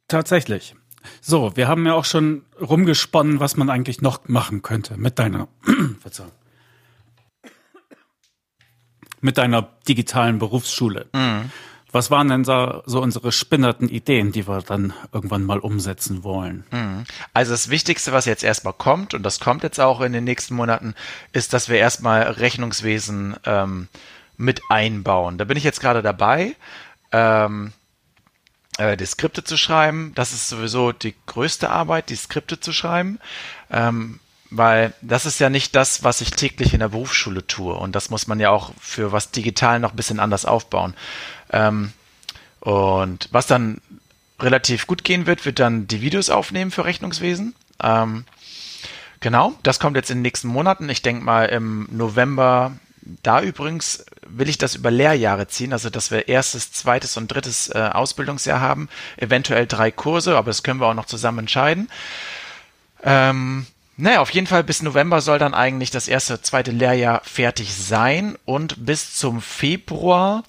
Tatsächlich. So, wir haben ja auch schon rumgesponnen, was man eigentlich noch machen könnte mit deiner, Verzeihung, mit deiner digitalen Berufsschule. Mhm. Was waren denn so, so unsere spinnerten Ideen, die wir dann irgendwann mal umsetzen wollen? Mhm. Also das Wichtigste, was jetzt erstmal kommt, und das kommt jetzt auch in den nächsten Monaten, ist, dass wir erstmal Rechnungswesen ähm, mit einbauen. Da bin ich jetzt gerade dabei. Ähm, äh, die Skripte zu schreiben. Das ist sowieso die größte Arbeit, die Skripte zu schreiben. Ähm, weil das ist ja nicht das, was ich täglich in der Berufsschule tue. Und das muss man ja auch für was digital noch ein bisschen anders aufbauen. Ähm, und was dann relativ gut gehen wird, wird dann die Videos aufnehmen für Rechnungswesen. Ähm, genau, das kommt jetzt in den nächsten Monaten. Ich denke mal im November, da übrigens will ich das über Lehrjahre ziehen, also dass wir erstes, zweites und drittes äh, Ausbildungsjahr haben, eventuell drei Kurse, aber das können wir auch noch zusammen entscheiden. Ähm, naja, auf jeden Fall bis November soll dann eigentlich das erste, zweite Lehrjahr fertig sein und bis zum Februar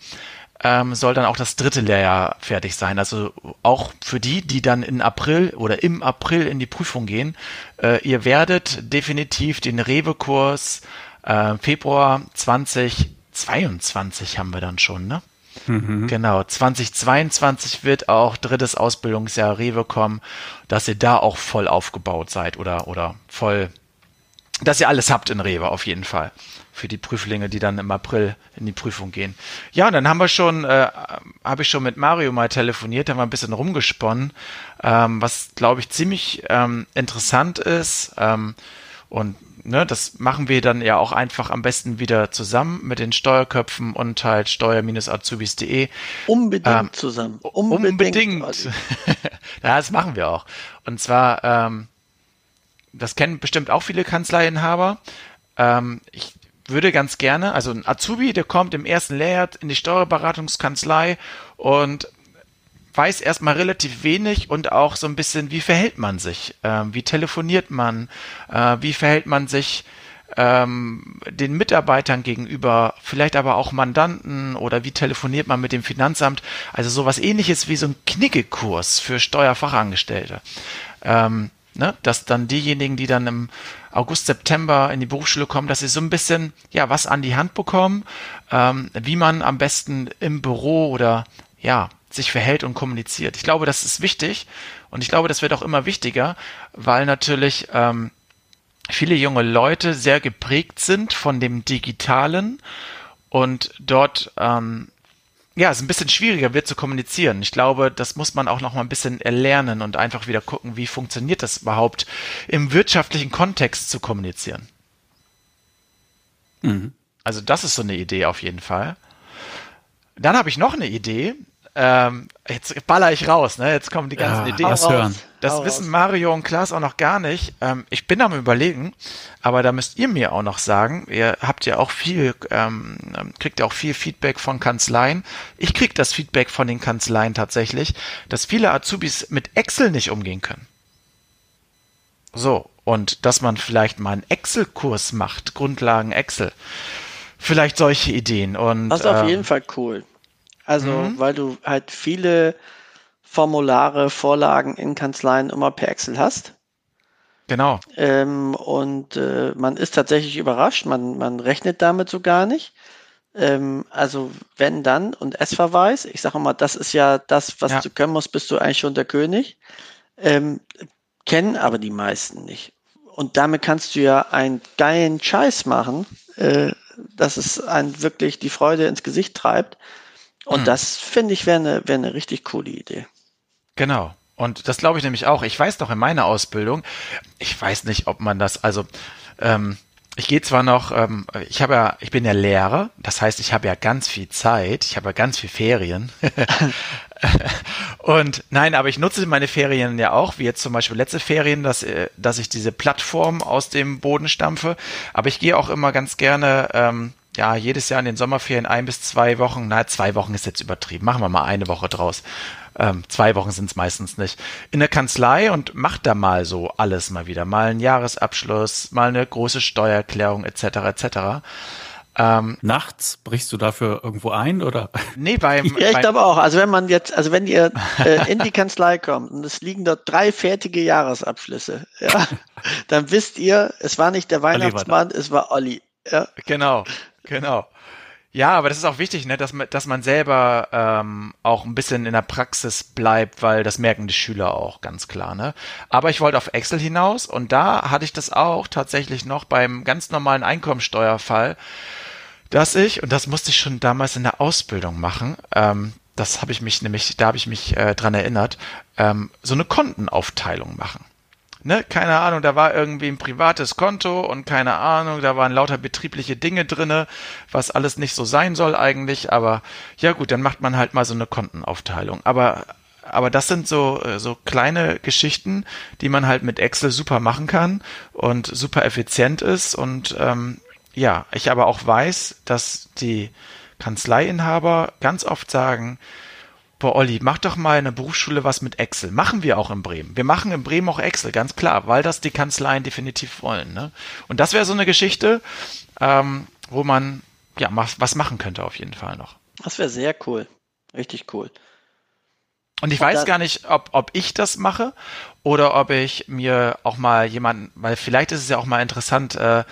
ähm, soll dann auch das dritte Lehrjahr fertig sein. Also auch für die, die dann in April oder im April in die Prüfung gehen, äh, ihr werdet definitiv den Rewe-Kurs äh, Februar 2022 haben wir dann schon, ne? Mhm. Genau, 2022 wird auch drittes Ausbildungsjahr Rewe kommen, dass ihr da auch voll aufgebaut seid oder, oder voll, dass ihr alles habt in Rewe auf jeden Fall. Für die Prüflinge, die dann im April in die Prüfung gehen. Ja, und dann haben wir schon, äh, habe ich schon mit Mario mal telefoniert, haben wir ein bisschen rumgesponnen, ähm, was glaube ich ziemlich ähm, interessant ist. Ähm, und ne, das machen wir dann ja auch einfach am besten wieder zusammen mit den Steuerköpfen und halt steuer-azubis.de. Unbedingt ähm, zusammen. Unbedingt. unbedingt. ja, das machen wir auch. Und zwar, ähm, das kennen bestimmt auch viele Kanzleienhaber. Ähm, ich würde ganz gerne, also ein Azubi, der kommt im ersten Lehrjahr in die Steuerberatungskanzlei und weiß erstmal relativ wenig und auch so ein bisschen, wie verhält man sich, äh, wie telefoniert man, äh, wie verhält man sich ähm, den Mitarbeitern gegenüber, vielleicht aber auch Mandanten oder wie telefoniert man mit dem Finanzamt. Also sowas ähnliches wie so ein Knickekurs für Steuerfachangestellte. Ähm, ne? Dass dann diejenigen, die dann im August, September in die Berufsschule kommen, dass sie so ein bisschen ja was an die Hand bekommen, ähm, wie man am besten im Büro oder ja sich verhält und kommuniziert. Ich glaube, das ist wichtig und ich glaube, das wird auch immer wichtiger, weil natürlich ähm, viele junge Leute sehr geprägt sind von dem Digitalen und dort ähm, ja, es ein bisschen schwieriger wird zu kommunizieren. Ich glaube, das muss man auch noch mal ein bisschen erlernen und einfach wieder gucken, wie funktioniert das überhaupt im wirtschaftlichen Kontext zu kommunizieren. Mhm. Also das ist so eine Idee auf jeden Fall. Dann habe ich noch eine Idee, ähm, jetzt baller ich raus, ne? Jetzt kommen die ganzen ja, Ideen. Hören. Das Hau wissen raus. Mario und Klaas auch noch gar nicht. Ähm, ich bin am überlegen, aber da müsst ihr mir auch noch sagen. Ihr habt ja auch viel, ähm, kriegt ja auch viel Feedback von Kanzleien. Ich krieg das Feedback von den Kanzleien tatsächlich, dass viele Azubis mit Excel nicht umgehen können. So, und dass man vielleicht mal einen Excel-Kurs macht, Grundlagen Excel. Vielleicht solche Ideen. Und, das ist auf ähm, jeden Fall cool. Also, mhm. weil du halt viele Formulare, Vorlagen in Kanzleien immer per Excel hast. Genau. Ähm, und äh, man ist tatsächlich überrascht, man, man rechnet damit so gar nicht. Ähm, also wenn dann und S-Verweis, ich sage mal, das ist ja das, was ja. du können musst, bist du eigentlich schon der König. Ähm, kennen aber die meisten nicht. Und damit kannst du ja einen geilen Scheiß machen, äh, dass es einen wirklich die Freude ins Gesicht treibt. Und hm. das finde ich wäre eine, wäre eine richtig coole Idee. Genau. Und das glaube ich nämlich auch. Ich weiß doch in meiner Ausbildung, ich weiß nicht, ob man das, also ähm, ich gehe zwar noch, ähm, ich habe ja, ich bin ja Lehrer, das heißt, ich habe ja ganz viel Zeit, ich habe ja ganz viel Ferien. und nein, aber ich nutze meine Ferien ja auch, wie jetzt zum Beispiel letzte Ferien, dass, äh, dass ich diese Plattform aus dem Boden stampfe. Aber ich gehe auch immer ganz gerne, ähm, ja, jedes Jahr in den Sommerferien ein bis zwei Wochen, na, zwei Wochen ist jetzt übertrieben, machen wir mal eine Woche draus ähm, zwei Wochen sind es meistens nicht, in der Kanzlei und macht da mal so alles mal wieder. Mal einen Jahresabschluss, mal eine große Steuererklärung etc. etc. Ähm, Nachts brichst du dafür irgendwo ein oder? Nee, beim. Ja, ich glaube auch. Also wenn man jetzt, also wenn ihr äh, in die Kanzlei kommt und es liegen dort drei fertige Jahresabschlüsse, ja, dann wisst ihr, es war nicht der Weihnachtsmann, es war Olli. Ja. Genau, genau. Ja, aber das ist auch wichtig, ne, dass man, dass man selber ähm, auch ein bisschen in der Praxis bleibt, weil das merken die Schüler auch ganz klar. Ne? Aber ich wollte auf Excel hinaus und da hatte ich das auch tatsächlich noch beim ganz normalen Einkommensteuerfall, dass ich, und das musste ich schon damals in der Ausbildung machen, ähm, das habe ich mich nämlich, da habe ich mich äh, dran erinnert, ähm, so eine Kontenaufteilung machen ne, keine Ahnung, da war irgendwie ein privates Konto und keine Ahnung, da waren lauter betriebliche Dinge drinne, was alles nicht so sein soll eigentlich, aber ja gut, dann macht man halt mal so eine Kontenaufteilung. Aber aber das sind so äh, so kleine Geschichten, die man halt mit Excel super machen kann und super effizient ist und ähm, ja, ich aber auch weiß, dass die Kanzleiinhaber ganz oft sagen, boah, Olli, mach doch mal eine Berufsschule was mit Excel. Machen wir auch in Bremen. Wir machen in Bremen auch Excel, ganz klar, weil das die Kanzleien definitiv wollen. Ne? Und das wäre so eine Geschichte, ähm, wo man ja was machen könnte auf jeden Fall noch. Das wäre sehr cool. Richtig cool. Und ich weiß gar nicht, ob, ob ich das mache oder ob ich mir auch mal jemanden, weil vielleicht ist es ja auch mal interessant, äh,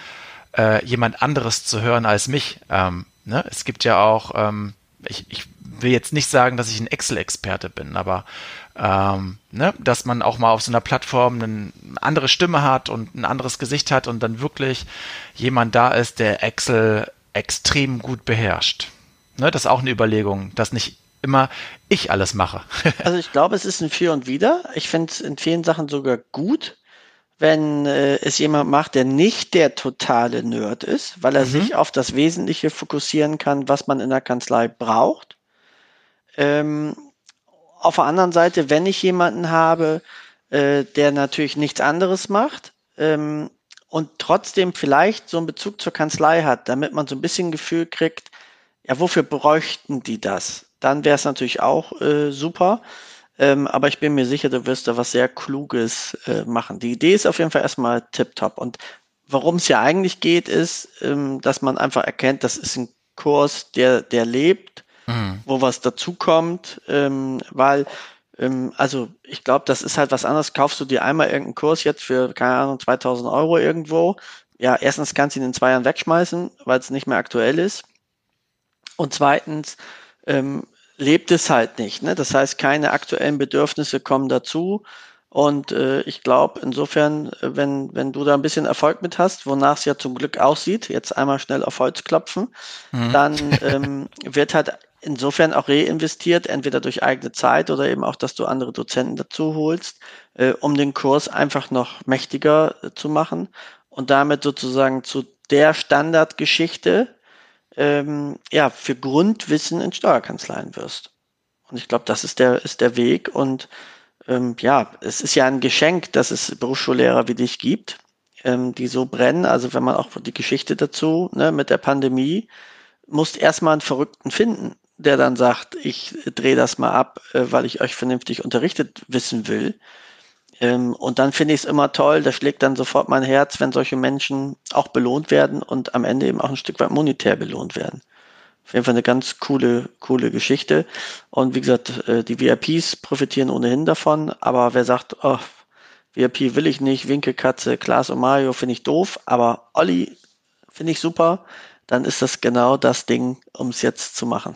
äh, jemand anderes zu hören als mich. Ähm, ne? Es gibt ja auch, ähm, ich, ich will jetzt nicht sagen, dass ich ein Excel-Experte bin, aber ähm, ne, dass man auch mal auf so einer Plattform eine andere Stimme hat und ein anderes Gesicht hat und dann wirklich jemand da ist, der Excel extrem gut beherrscht. Ne, das ist auch eine Überlegung, dass nicht immer ich alles mache. also ich glaube, es ist ein Für und Wider. Ich finde es in vielen Sachen sogar gut, wenn äh, es jemand macht, der nicht der totale Nerd ist, weil er mhm. sich auf das Wesentliche fokussieren kann, was man in der Kanzlei braucht. Ähm, auf der anderen Seite, wenn ich jemanden habe, äh, der natürlich nichts anderes macht ähm, und trotzdem vielleicht so einen Bezug zur Kanzlei hat, damit man so ein bisschen Gefühl kriegt, ja, wofür bräuchten die das? Dann wäre es natürlich auch äh, super. Ähm, aber ich bin mir sicher, du wirst da was sehr Kluges äh, machen. Die Idee ist auf jeden Fall erstmal tipptopp. Und worum es ja eigentlich geht, ist, ähm, dass man einfach erkennt, das ist ein Kurs, der, der lebt mhm. wo was dazukommt, ähm, weil ähm, also ich glaube, das ist halt was anderes. Kaufst du dir einmal irgendeinen Kurs jetzt für, keine Ahnung, 2000 Euro irgendwo. Ja, erstens kannst du ihn in zwei Jahren wegschmeißen, weil es nicht mehr aktuell ist. Und zweitens ähm, lebt es halt nicht. Ne? Das heißt, keine aktuellen Bedürfnisse kommen dazu. Und äh, ich glaube, insofern, äh, wenn, wenn du da ein bisschen Erfolg mit hast, wonach es ja zum Glück aussieht, jetzt einmal schnell auf Holz klopfen, mhm. dann ähm, wird halt insofern auch reinvestiert, entweder durch eigene Zeit oder eben auch, dass du andere Dozenten dazu holst, äh, um den Kurs einfach noch mächtiger äh, zu machen und damit sozusagen zu der Standardgeschichte ähm, ja, für Grundwissen in Steuerkanzleien wirst. Und ich glaube, das ist der, ist der Weg. Und ähm, ja, es ist ja ein Geschenk, dass es Berufsschullehrer wie dich gibt, ähm, die so brennen. Also wenn man auch die Geschichte dazu ne, mit der Pandemie, musst erstmal einen Verrückten finden, der dann sagt, ich drehe das mal ab, äh, weil ich euch vernünftig unterrichtet wissen will. Ähm, und dann finde ich es immer toll, da schlägt dann sofort mein Herz, wenn solche Menschen auch belohnt werden und am Ende eben auch ein Stück weit monetär belohnt werden. Auf jeden Fall eine ganz coole, coole Geschichte. Und wie gesagt, äh, die VIPs profitieren ohnehin davon, aber wer sagt, oh, VIP will ich nicht, Winkelkatze, Klaas und Mario finde ich doof, aber Olli finde ich super, dann ist das genau das Ding, um es jetzt zu machen.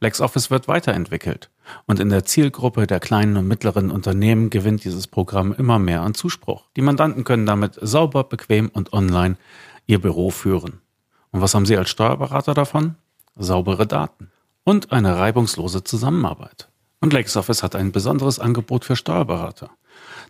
LexOffice wird weiterentwickelt. Und in der Zielgruppe der kleinen und mittleren Unternehmen gewinnt dieses Programm immer mehr an Zuspruch. Die Mandanten können damit sauber, bequem und online ihr Büro führen. Und was haben Sie als Steuerberater davon? Saubere Daten und eine reibungslose Zusammenarbeit. Und LexOffice hat ein besonderes Angebot für Steuerberater.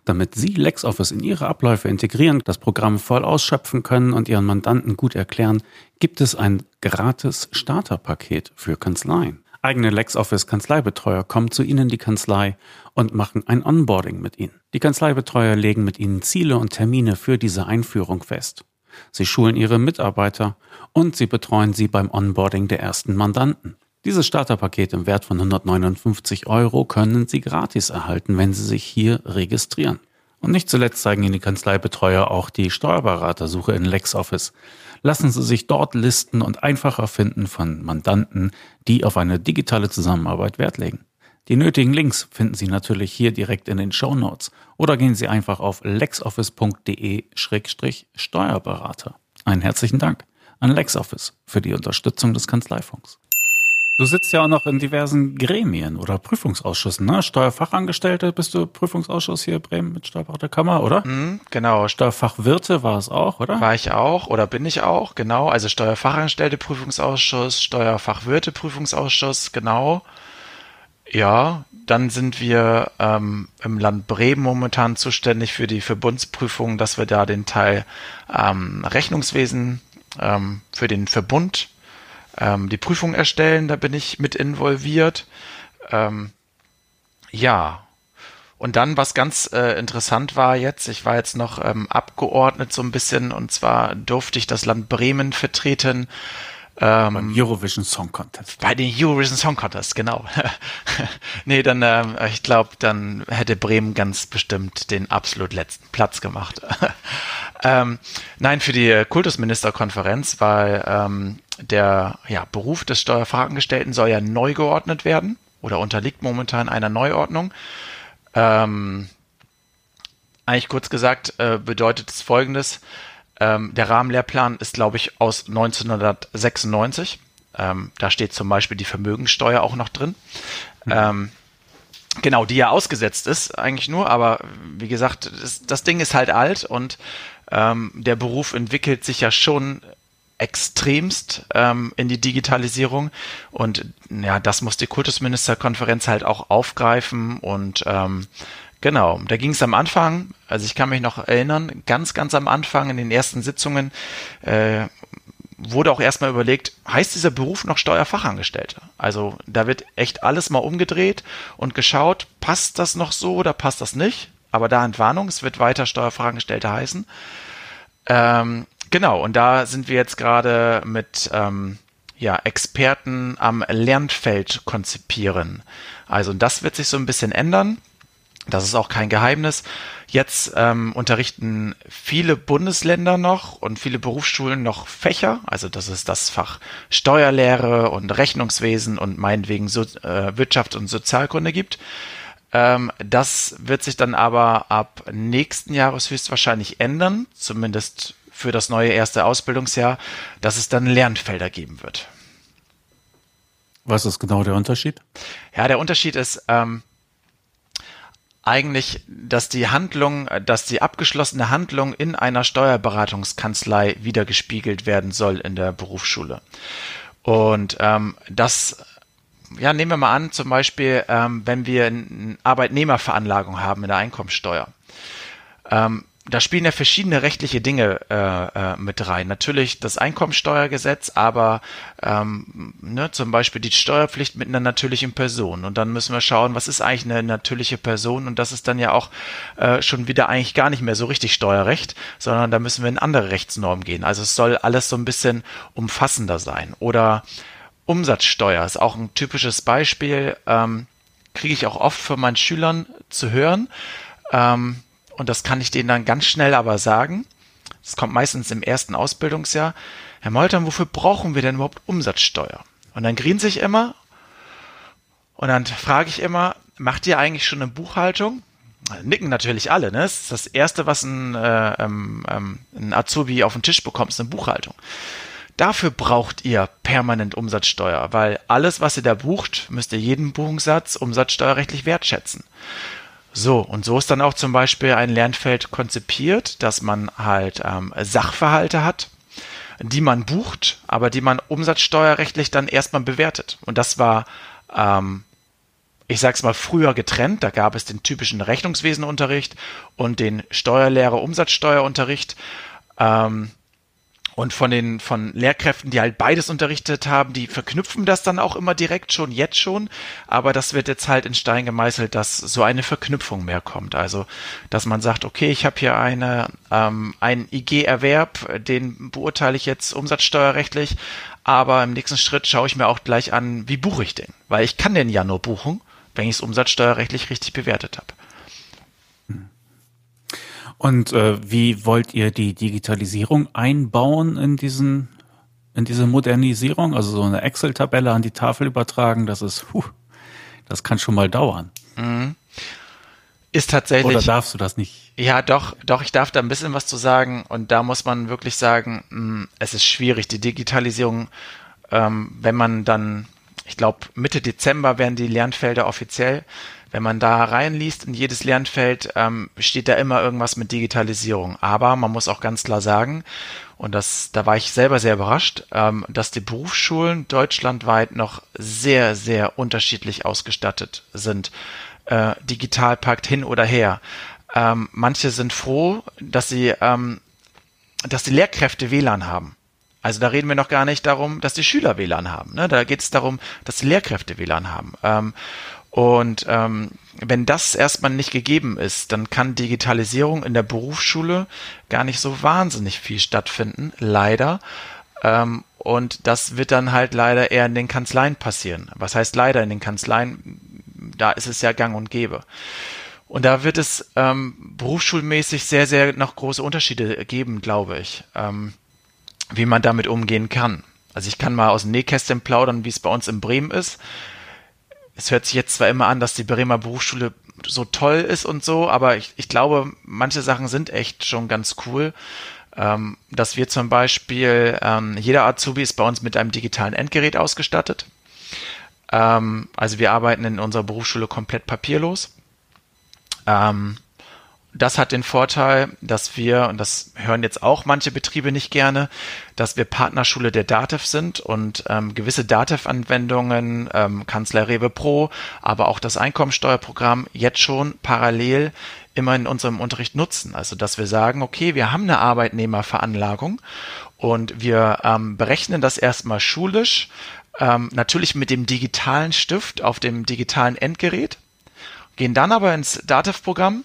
Damit Sie LexOffice in Ihre Abläufe integrieren, das Programm voll ausschöpfen können und Ihren Mandanten gut erklären, gibt es ein gratis Starterpaket für Kanzleien. Eigene LexOffice-Kanzleibetreuer kommen zu Ihnen in die Kanzlei und machen ein Onboarding mit Ihnen. Die Kanzleibetreuer legen mit Ihnen Ziele und Termine für diese Einführung fest. Sie schulen Ihre Mitarbeiter und Sie betreuen Sie beim Onboarding der ersten Mandanten. Dieses Starterpaket im Wert von 159 Euro können Sie gratis erhalten, wenn Sie sich hier registrieren. Und nicht zuletzt zeigen Ihnen die Kanzleibetreuer auch die Steuerberatersuche in LexOffice. Lassen Sie sich dort listen und einfacher finden von Mandanten, die auf eine digitale Zusammenarbeit Wert legen. Die nötigen Links finden Sie natürlich hier direkt in den Show Notes oder gehen Sie einfach auf lexoffice.de-steuerberater. Einen herzlichen Dank an LexOffice für die Unterstützung des Kanzleifunks. Du sitzt ja auch noch in diversen Gremien oder Prüfungsausschüssen, ne? Steuerfachangestellte bist du Prüfungsausschuss hier Bremen mit Steuerberaterkammer, oder? Mhm, genau. Steuerfachwirte war es auch, oder? War ich auch oder bin ich auch, genau. Also Steuerfachangestellte Prüfungsausschuss, Steuerfachwirte Prüfungsausschuss, genau. Ja, dann sind wir ähm, im Land Bremen momentan zuständig für die Verbundsprüfung, dass wir da den Teil ähm, Rechnungswesen ähm, für den Verbund ähm, die Prüfung erstellen, da bin ich mit involviert. Ähm, ja. Und dann, was ganz äh, interessant war jetzt, ich war jetzt noch ähm, abgeordnet so ein bisschen und zwar durfte ich das Land Bremen vertreten. Ähm, Beim Eurovision Song Contest. Bei den Eurovision Song Contest, genau. nee, dann, ähm, ich glaube, dann hätte Bremen ganz bestimmt den absolut letzten Platz gemacht. ähm, nein, für die Kultusministerkonferenz, weil ähm, der ja, Beruf des Steuerfachangestellten soll ja neu geordnet werden oder unterliegt momentan einer Neuordnung. Ähm, eigentlich kurz gesagt äh, bedeutet es folgendes. Ähm, der Rahmenlehrplan ist, glaube ich, aus 1996. Ähm, da steht zum Beispiel die Vermögensteuer auch noch drin. Mhm. Ähm, genau, die ja ausgesetzt ist, eigentlich nur, aber wie gesagt, das, das Ding ist halt alt und ähm, der Beruf entwickelt sich ja schon extremst ähm, in die Digitalisierung. Und ja, das muss die Kultusministerkonferenz halt auch aufgreifen. Und ähm, genau, da ging es am Anfang, also ich kann mich noch erinnern, ganz, ganz am Anfang in den ersten Sitzungen äh, wurde auch erstmal überlegt, heißt dieser Beruf noch Steuerfachangestellter? Also da wird echt alles mal umgedreht und geschaut, passt das noch so oder passt das nicht? Aber da Entwarnung, es wird weiter Steuerfachangestellter heißen. Ähm, Genau, und da sind wir jetzt gerade mit ähm, ja, Experten am Lernfeld konzipieren. Also das wird sich so ein bisschen ändern. Das ist auch kein Geheimnis. Jetzt ähm, unterrichten viele Bundesländer noch und viele Berufsschulen noch Fächer. Also das ist das Fach Steuerlehre und Rechnungswesen und meinetwegen so, äh, Wirtschaft und Sozialkunde gibt. Ähm, das wird sich dann aber ab nächsten Jahres höchstwahrscheinlich ändern. Zumindest für das neue erste Ausbildungsjahr, dass es dann Lernfelder geben wird. Was ist genau der Unterschied? Ja, der Unterschied ist ähm, eigentlich, dass die Handlung, dass die abgeschlossene Handlung in einer Steuerberatungskanzlei wiedergespiegelt werden soll in der Berufsschule. Und ähm, das ja, nehmen wir mal an, zum Beispiel, ähm, wenn wir eine Arbeitnehmerveranlagung haben in der Einkommensteuer. Ähm, da spielen ja verschiedene rechtliche Dinge äh, äh, mit rein. Natürlich das Einkommensteuergesetz, aber ähm, ne, zum Beispiel die Steuerpflicht mit einer natürlichen Person. Und dann müssen wir schauen, was ist eigentlich eine natürliche Person? Und das ist dann ja auch äh, schon wieder eigentlich gar nicht mehr so richtig Steuerrecht, sondern da müssen wir in andere Rechtsnormen gehen. Also es soll alles so ein bisschen umfassender sein. Oder Umsatzsteuer ist auch ein typisches Beispiel. Ähm, kriege ich auch oft von meinen Schülern zu hören. Ähm, und das kann ich denen dann ganz schnell aber sagen. Das kommt meistens im ersten Ausbildungsjahr. Herr Moltern, wofür brauchen wir denn überhaupt Umsatzsteuer? Und dann grinse ich immer und dann frage ich immer, macht ihr eigentlich schon eine Buchhaltung? Nicken natürlich alle, ne? Das ist das Erste, was ein, äh, ähm, ähm, ein Azubi auf den Tisch bekommt, ist eine Buchhaltung. Dafür braucht ihr permanent Umsatzsteuer, weil alles, was ihr da bucht, müsst ihr jeden Buchungssatz umsatzsteuerrechtlich wertschätzen. So, und so ist dann auch zum Beispiel ein Lernfeld konzipiert, dass man halt ähm, Sachverhalte hat, die man bucht, aber die man umsatzsteuerrechtlich dann erstmal bewertet. Und das war, ähm, ich sag's mal, früher getrennt. Da gab es den typischen Rechnungswesenunterricht und den Steuerlehre Umsatzsteuerunterricht. Ähm, und von den von Lehrkräften, die halt beides unterrichtet haben, die verknüpfen das dann auch immer direkt schon, jetzt schon. Aber das wird jetzt halt in Stein gemeißelt, dass so eine Verknüpfung mehr kommt. Also, dass man sagt, okay, ich habe hier eine ähm, einen IG-Erwerb, den beurteile ich jetzt umsatzsteuerrechtlich, aber im nächsten Schritt schaue ich mir auch gleich an, wie buche ich den, weil ich kann den ja nur buchen, wenn ich es umsatzsteuerrechtlich richtig bewertet habe. Und äh, wie wollt ihr die Digitalisierung einbauen in diesen in diese Modernisierung? Also so eine Excel-Tabelle an die Tafel übertragen, das ist, huh, das kann schon mal dauern. Mhm. Ist tatsächlich. Oder darfst du das nicht? Ja, doch, doch, ich darf da ein bisschen was zu sagen. Und da muss man wirklich sagen, mh, hm, es ist schwierig, die Digitalisierung, ähm, wenn man dann, ich glaube, Mitte Dezember werden die Lernfelder offiziell wenn man da reinliest in jedes Lernfeld, ähm, steht da immer irgendwas mit Digitalisierung. Aber man muss auch ganz klar sagen, und das, da war ich selber sehr überrascht, ähm, dass die Berufsschulen deutschlandweit noch sehr, sehr unterschiedlich ausgestattet sind. Äh, Digitalpakt hin oder her. Ähm, manche sind froh, dass sie, ähm, dass die Lehrkräfte WLAN haben. Also da reden wir noch gar nicht darum, dass die Schüler WLAN haben. Ne? Da geht es darum, dass die Lehrkräfte WLAN haben. Ähm, und ähm, wenn das erstmal nicht gegeben ist, dann kann Digitalisierung in der Berufsschule gar nicht so wahnsinnig viel stattfinden, leider. Ähm, und das wird dann halt leider eher in den Kanzleien passieren. Was heißt leider in den Kanzleien? Da ist es ja gang und gäbe. Und da wird es ähm, berufsschulmäßig sehr, sehr noch große Unterschiede geben, glaube ich, ähm, wie man damit umgehen kann. Also ich kann mal aus dem Nähkästchen plaudern, wie es bei uns in Bremen ist es hört sich jetzt zwar immer an, dass die Bremer Berufsschule so toll ist und so, aber ich, ich glaube, manche Sachen sind echt schon ganz cool. Ähm, dass wir zum Beispiel, ähm, jeder Azubi ist bei uns mit einem digitalen Endgerät ausgestattet. Ähm, also wir arbeiten in unserer Berufsschule komplett papierlos. Ähm, das hat den Vorteil, dass wir, und das hören jetzt auch manche Betriebe nicht gerne, dass wir Partnerschule der DATEV sind und ähm, gewisse DATEV-Anwendungen, ähm, Kanzler Rewe Pro, aber auch das Einkommensteuerprogramm jetzt schon parallel immer in unserem Unterricht nutzen. Also dass wir sagen, okay, wir haben eine Arbeitnehmerveranlagung und wir ähm, berechnen das erstmal schulisch, ähm, natürlich mit dem digitalen Stift auf dem digitalen Endgerät, gehen dann aber ins DATEV-Programm,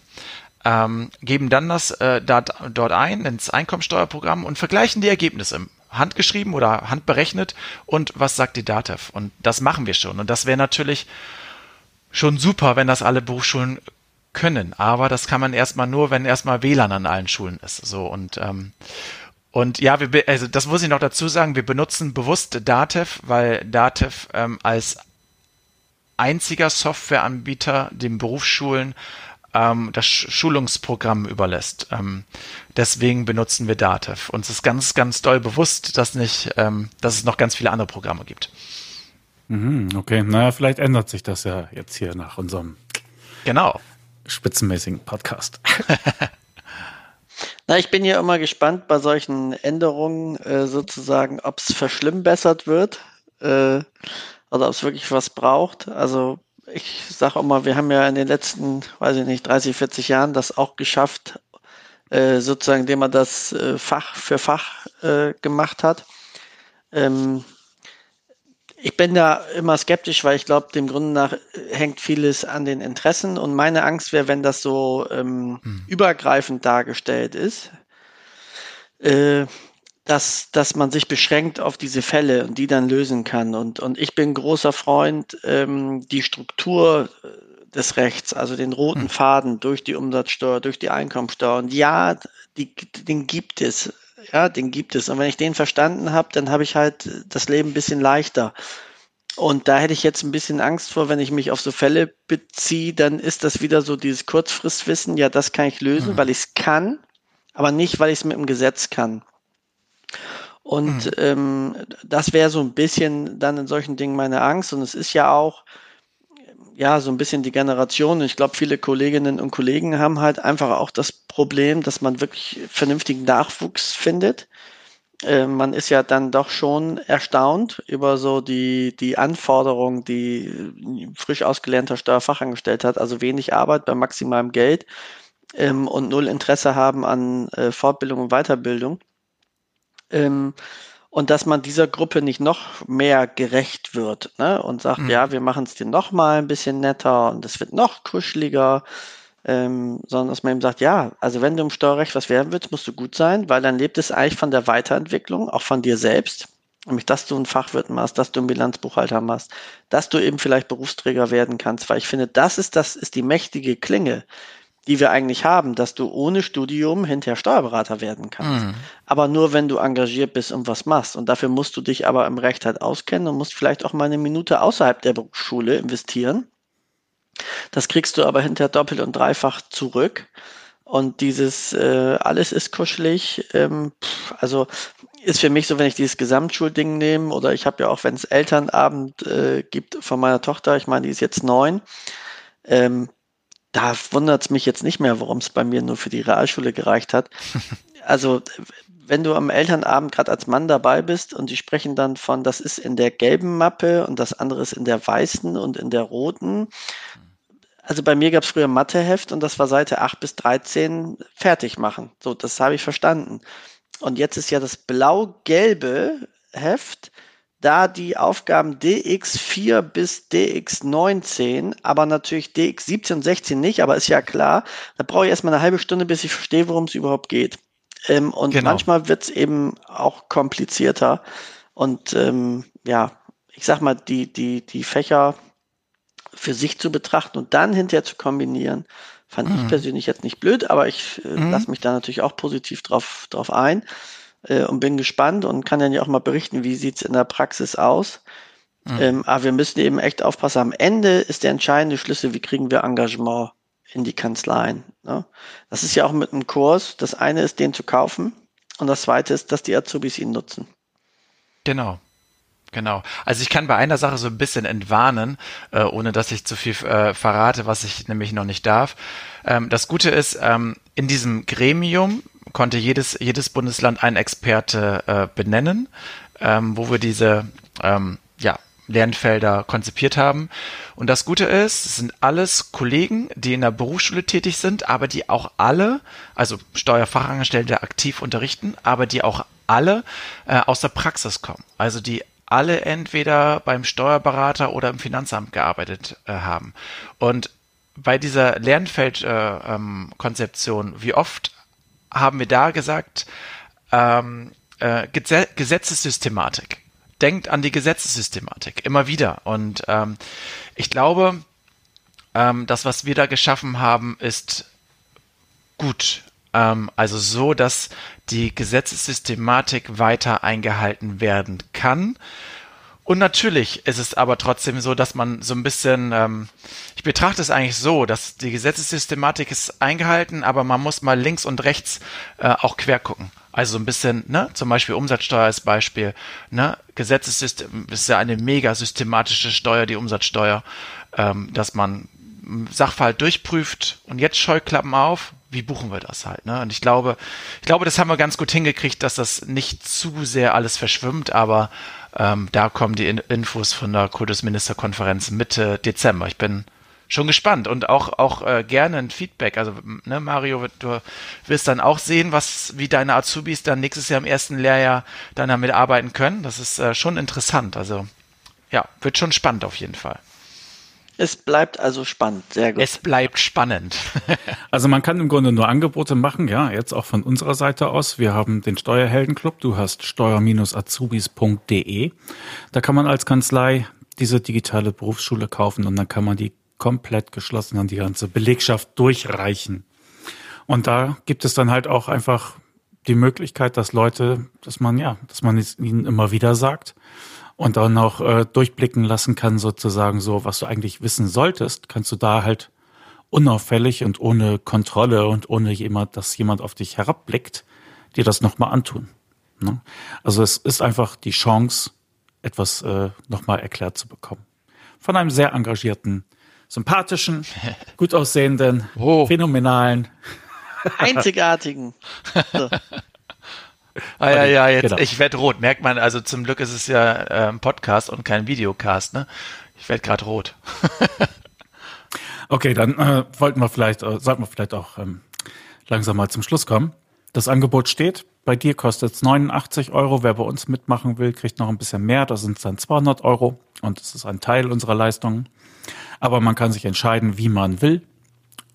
ähm, geben dann das äh, dat, dort ein ins Einkommensteuerprogramm und vergleichen die Ergebnisse handgeschrieben oder handberechnet und was sagt die DATEV. Und das machen wir schon. Und das wäre natürlich schon super, wenn das alle Berufsschulen können. Aber das kann man erstmal nur, wenn erstmal WLAN an allen Schulen ist. So und ähm, und ja, wir, also das muss ich noch dazu sagen, wir benutzen bewusst Datev, weil Datev ähm, als einziger Softwareanbieter den Berufsschulen ähm, das Schulungsprogramm überlässt. Ähm, deswegen benutzen wir Datev. Uns ist ganz, ganz doll bewusst, dass nicht, ähm, dass es noch ganz viele andere Programme gibt. Mhm, okay, naja, vielleicht ändert sich das ja jetzt hier nach unserem genau. spitzenmäßigen Podcast. Na, ich bin ja immer gespannt bei solchen Änderungen äh, sozusagen, ob es verschlimmbessert wird äh, oder ob es wirklich was braucht. Also ich sage auch mal, wir haben ja in den letzten, weiß ich nicht, 30, 40 Jahren das auch geschafft, äh, sozusagen, indem man das äh, Fach für Fach äh, gemacht hat. Ähm, ich bin da immer skeptisch, weil ich glaube, dem Grunde nach hängt vieles an den Interessen und meine Angst wäre, wenn das so ähm, hm. übergreifend dargestellt ist, äh, dass, dass man sich beschränkt auf diese Fälle und die dann lösen kann. Und, und ich bin großer Freund, ähm, die Struktur äh, des Rechts, also den roten hm. Faden durch die Umsatzsteuer, durch die Einkommensteuer. Und ja, die, den gibt es. Ja, den gibt es. Und wenn ich den verstanden habe, dann habe ich halt das Leben ein bisschen leichter. Und da hätte ich jetzt ein bisschen Angst vor, wenn ich mich auf so Fälle beziehe, dann ist das wieder so dieses Kurzfristwissen, ja, das kann ich lösen, mhm. weil ich es kann, aber nicht, weil ich es mit dem Gesetz kann. Und mhm. ähm, das wäre so ein bisschen dann in solchen Dingen meine Angst. Und es ist ja auch, ja, so ein bisschen die Generation. Ich glaube, viele Kolleginnen und Kollegen haben halt einfach auch das Problem, dass man wirklich vernünftigen Nachwuchs findet. Äh, man ist ja dann doch schon erstaunt über so die, die Anforderungen, die frisch ausgelernter Steuerfachangestellter hat, also wenig Arbeit bei maximalem Geld ähm, und null Interesse haben an äh, Fortbildung und Weiterbildung. Ähm, und dass man dieser Gruppe nicht noch mehr gerecht wird ne? und sagt, mhm. ja, wir machen es dir noch mal ein bisschen netter und es wird noch kuscheliger, ähm, sondern dass man eben sagt, ja, also wenn du im Steuerrecht was werden willst, musst du gut sein, weil dann lebt es eigentlich von der Weiterentwicklung, auch von dir selbst, nämlich dass du einen Fachwirt machst, dass du einen Bilanzbuchhalter machst, dass du eben vielleicht Berufsträger werden kannst, weil ich finde, das ist das ist die mächtige Klinge, die wir eigentlich haben, dass du ohne Studium hinterher Steuerberater werden kannst. Mhm. Aber nur, wenn du engagiert bist und was machst. Und dafür musst du dich aber im Recht halt auskennen und musst vielleicht auch mal eine Minute außerhalb der Berufsschule investieren. Das kriegst du aber hinterher doppelt und dreifach zurück. Und dieses äh, alles ist kuschelig, ähm, also ist für mich so, wenn ich dieses Gesamtschulding nehme, oder ich habe ja auch, wenn es Elternabend äh, gibt von meiner Tochter, ich meine, die ist jetzt neun, ähm, da wundert es mich jetzt nicht mehr, warum es bei mir nur für die Realschule gereicht hat. Also wenn du am Elternabend gerade als Mann dabei bist und die sprechen dann von, das ist in der gelben Mappe und das andere ist in der weißen und in der roten. Also bei mir gab es früher Matheheft und das war Seite 8 bis 13 fertig machen. So, das habe ich verstanden. Und jetzt ist ja das blau-gelbe Heft da die Aufgaben DX4 bis DX19, aber natürlich DX17 und 16 nicht, aber ist ja klar, da brauche ich erstmal eine halbe Stunde, bis ich verstehe, worum es überhaupt geht. Ähm, und genau. manchmal wird es eben auch komplizierter. Und ähm, ja, ich sag mal, die, die, die Fächer für sich zu betrachten und dann hinterher zu kombinieren, fand mhm. ich persönlich jetzt nicht blöd, aber ich äh, mhm. lasse mich da natürlich auch positiv drauf, drauf ein äh, und bin gespannt und kann dann ja auch mal berichten, wie sieht's in der Praxis aus. Mhm. Ähm, aber wir müssen eben echt aufpassen. Am Ende ist der entscheidende Schlüssel, wie kriegen wir Engagement in die Kanzleien. Ne? Das ist ja auch mit einem Kurs. Das eine ist, den zu kaufen und das zweite ist, dass die Azubis ihn nutzen. Genau. Genau. Also ich kann bei einer Sache so ein bisschen entwarnen, äh, ohne dass ich zu viel äh, verrate, was ich nämlich noch nicht darf. Ähm, das Gute ist, ähm, in diesem Gremium konnte jedes, jedes Bundesland einen Experte äh, benennen, ähm, wo wir diese ähm, ja, Lernfelder konzipiert haben. Und das Gute ist, es sind alles Kollegen, die in der Berufsschule tätig sind, aber die auch alle, also Steuerfachangestellte aktiv unterrichten, aber die auch alle äh, aus der Praxis kommen. Also die alle entweder beim Steuerberater oder im Finanzamt gearbeitet äh, haben. Und bei dieser Lernfeldkonzeption, äh, ähm, wie oft haben wir da gesagt, ähm, äh, Gesetzessystematik. Denkt an die Gesetzessystematik immer wieder. Und ähm, ich glaube, ähm, das, was wir da geschaffen haben, ist gut. Ähm, also so, dass die Gesetzessystematik weiter eingehalten werden kann. Und natürlich ist es aber trotzdem so, dass man so ein bisschen, ähm, ich betrachte es eigentlich so, dass die Gesetzessystematik ist eingehalten, aber man muss mal links und rechts äh, auch quer gucken. Also so ein bisschen, ne, zum Beispiel Umsatzsteuer als Beispiel, ne, Gesetzessystem ist ja eine mega systematische Steuer, die Umsatzsteuer, ähm, dass man Sachverhalt durchprüft und jetzt Scheuklappen auf, wie buchen wir das halt, ne? Und ich glaube, ich glaube, das haben wir ganz gut hingekriegt, dass das nicht zu sehr alles verschwimmt, aber ähm, da kommen die In Infos von der Kultusministerkonferenz Mitte Dezember. Ich bin schon gespannt und auch auch äh, gerne ein Feedback. Also ne, Mario, du wirst dann auch sehen, was wie deine Azubis dann nächstes Jahr im ersten Lehrjahr dann damit arbeiten können. Das ist äh, schon interessant. Also ja, wird schon spannend auf jeden Fall. Es bleibt also spannend, sehr gut. Es bleibt spannend. also man kann im Grunde nur Angebote machen, ja, jetzt auch von unserer Seite aus. Wir haben den Steuerheldenclub, du hast steuer-azubis.de. Da kann man als Kanzlei diese digitale Berufsschule kaufen und dann kann man die komplett geschlossen an die ganze Belegschaft durchreichen. Und da gibt es dann halt auch einfach die Möglichkeit, dass Leute, dass man ja, dass man es ihnen immer wieder sagt, und dann auch äh, durchblicken lassen kann, sozusagen so, was du eigentlich wissen solltest, kannst du da halt unauffällig und ohne Kontrolle und ohne jemand, dass jemand auf dich herabblickt, dir das nochmal antun. Ne? Also es ist einfach die Chance, etwas äh, nochmal erklärt zu bekommen. Von einem sehr engagierten, sympathischen, gut aussehenden, oh. phänomenalen, einzigartigen. So. Ah, ja, ja, jetzt, genau. ich werde rot. Merkt man, also zum Glück ist es ja äh, ein Podcast und kein Videocast, ne? Ich werde gerade rot. okay, dann äh, wollten wir vielleicht, äh, sollten wir vielleicht auch ähm, langsam mal zum Schluss kommen. Das Angebot steht. Bei dir kostet es 89 Euro. Wer bei uns mitmachen will, kriegt noch ein bisschen mehr. Da sind es dann 200 Euro und das ist ein Teil unserer Leistungen. Aber man kann sich entscheiden, wie man will.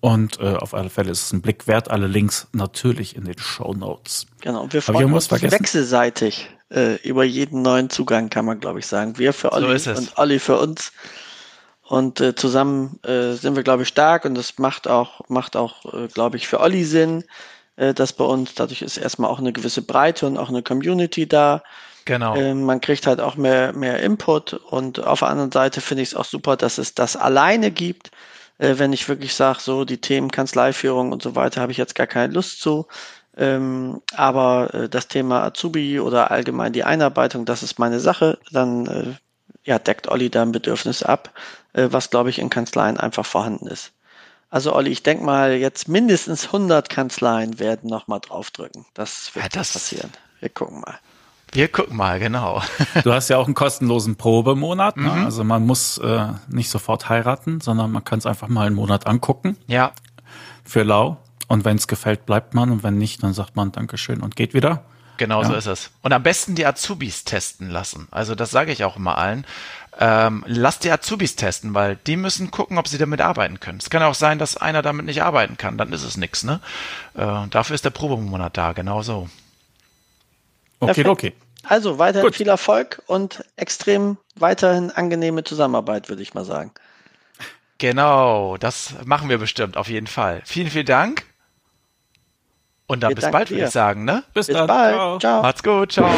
Und äh, auf alle Fälle ist es ein Blick wert. Alle Links natürlich in den Show Notes. Genau, wir freuen uns wechselseitig äh, über jeden neuen Zugang, kann man glaube ich sagen. Wir für Olli so und Olli für uns. Und äh, zusammen äh, sind wir, glaube ich, stark und das macht auch, macht auch, äh, glaube ich, für Olli Sinn, äh, dass bei uns, dadurch ist erstmal auch eine gewisse Breite und auch eine Community da. Genau. Äh, man kriegt halt auch mehr, mehr Input und auf der anderen Seite finde ich es auch super, dass es das alleine gibt äh, wenn ich wirklich sage, so die Themen Kanzleiführung und so weiter, habe ich jetzt gar keine Lust zu. Ähm, aber äh, das Thema Azubi oder allgemein die Einarbeitung, das ist meine Sache, dann äh, ja, deckt Olli da ein Bedürfnis ab, äh, was glaube ich in Kanzleien einfach vorhanden ist. Also Olli, ich denke mal, jetzt mindestens 100 Kanzleien werden nochmal draufdrücken. Das wird ja, das passieren. Wir gucken mal. Wir gucken mal, genau. Du hast ja auch einen kostenlosen Probemonat. Ne? Mhm. Also man muss äh, nicht sofort heiraten, sondern man kann es einfach mal einen Monat angucken. Ja. Für lau. Und wenn es gefällt, bleibt man. Und wenn nicht, dann sagt man Dankeschön und geht wieder. Genau ja. so ist es. Und am besten die Azubis testen lassen. Also das sage ich auch immer allen. Ähm, lasst die Azubis testen, weil die müssen gucken, ob sie damit arbeiten können. Es kann auch sein, dass einer damit nicht arbeiten kann, dann ist es nichts. Ne? Äh, dafür ist der Probemonat da, genau so. Okay, okay. Also weiterhin Gut. viel Erfolg und extrem weiterhin angenehme Zusammenarbeit, würde ich mal sagen. Genau, das machen wir bestimmt auf jeden Fall. Vielen, vielen Dank. Und dann wir bis bald, würde ich sagen, ne? Bis, bis bald. Ciao. ciao. Macht's gut. Ciao.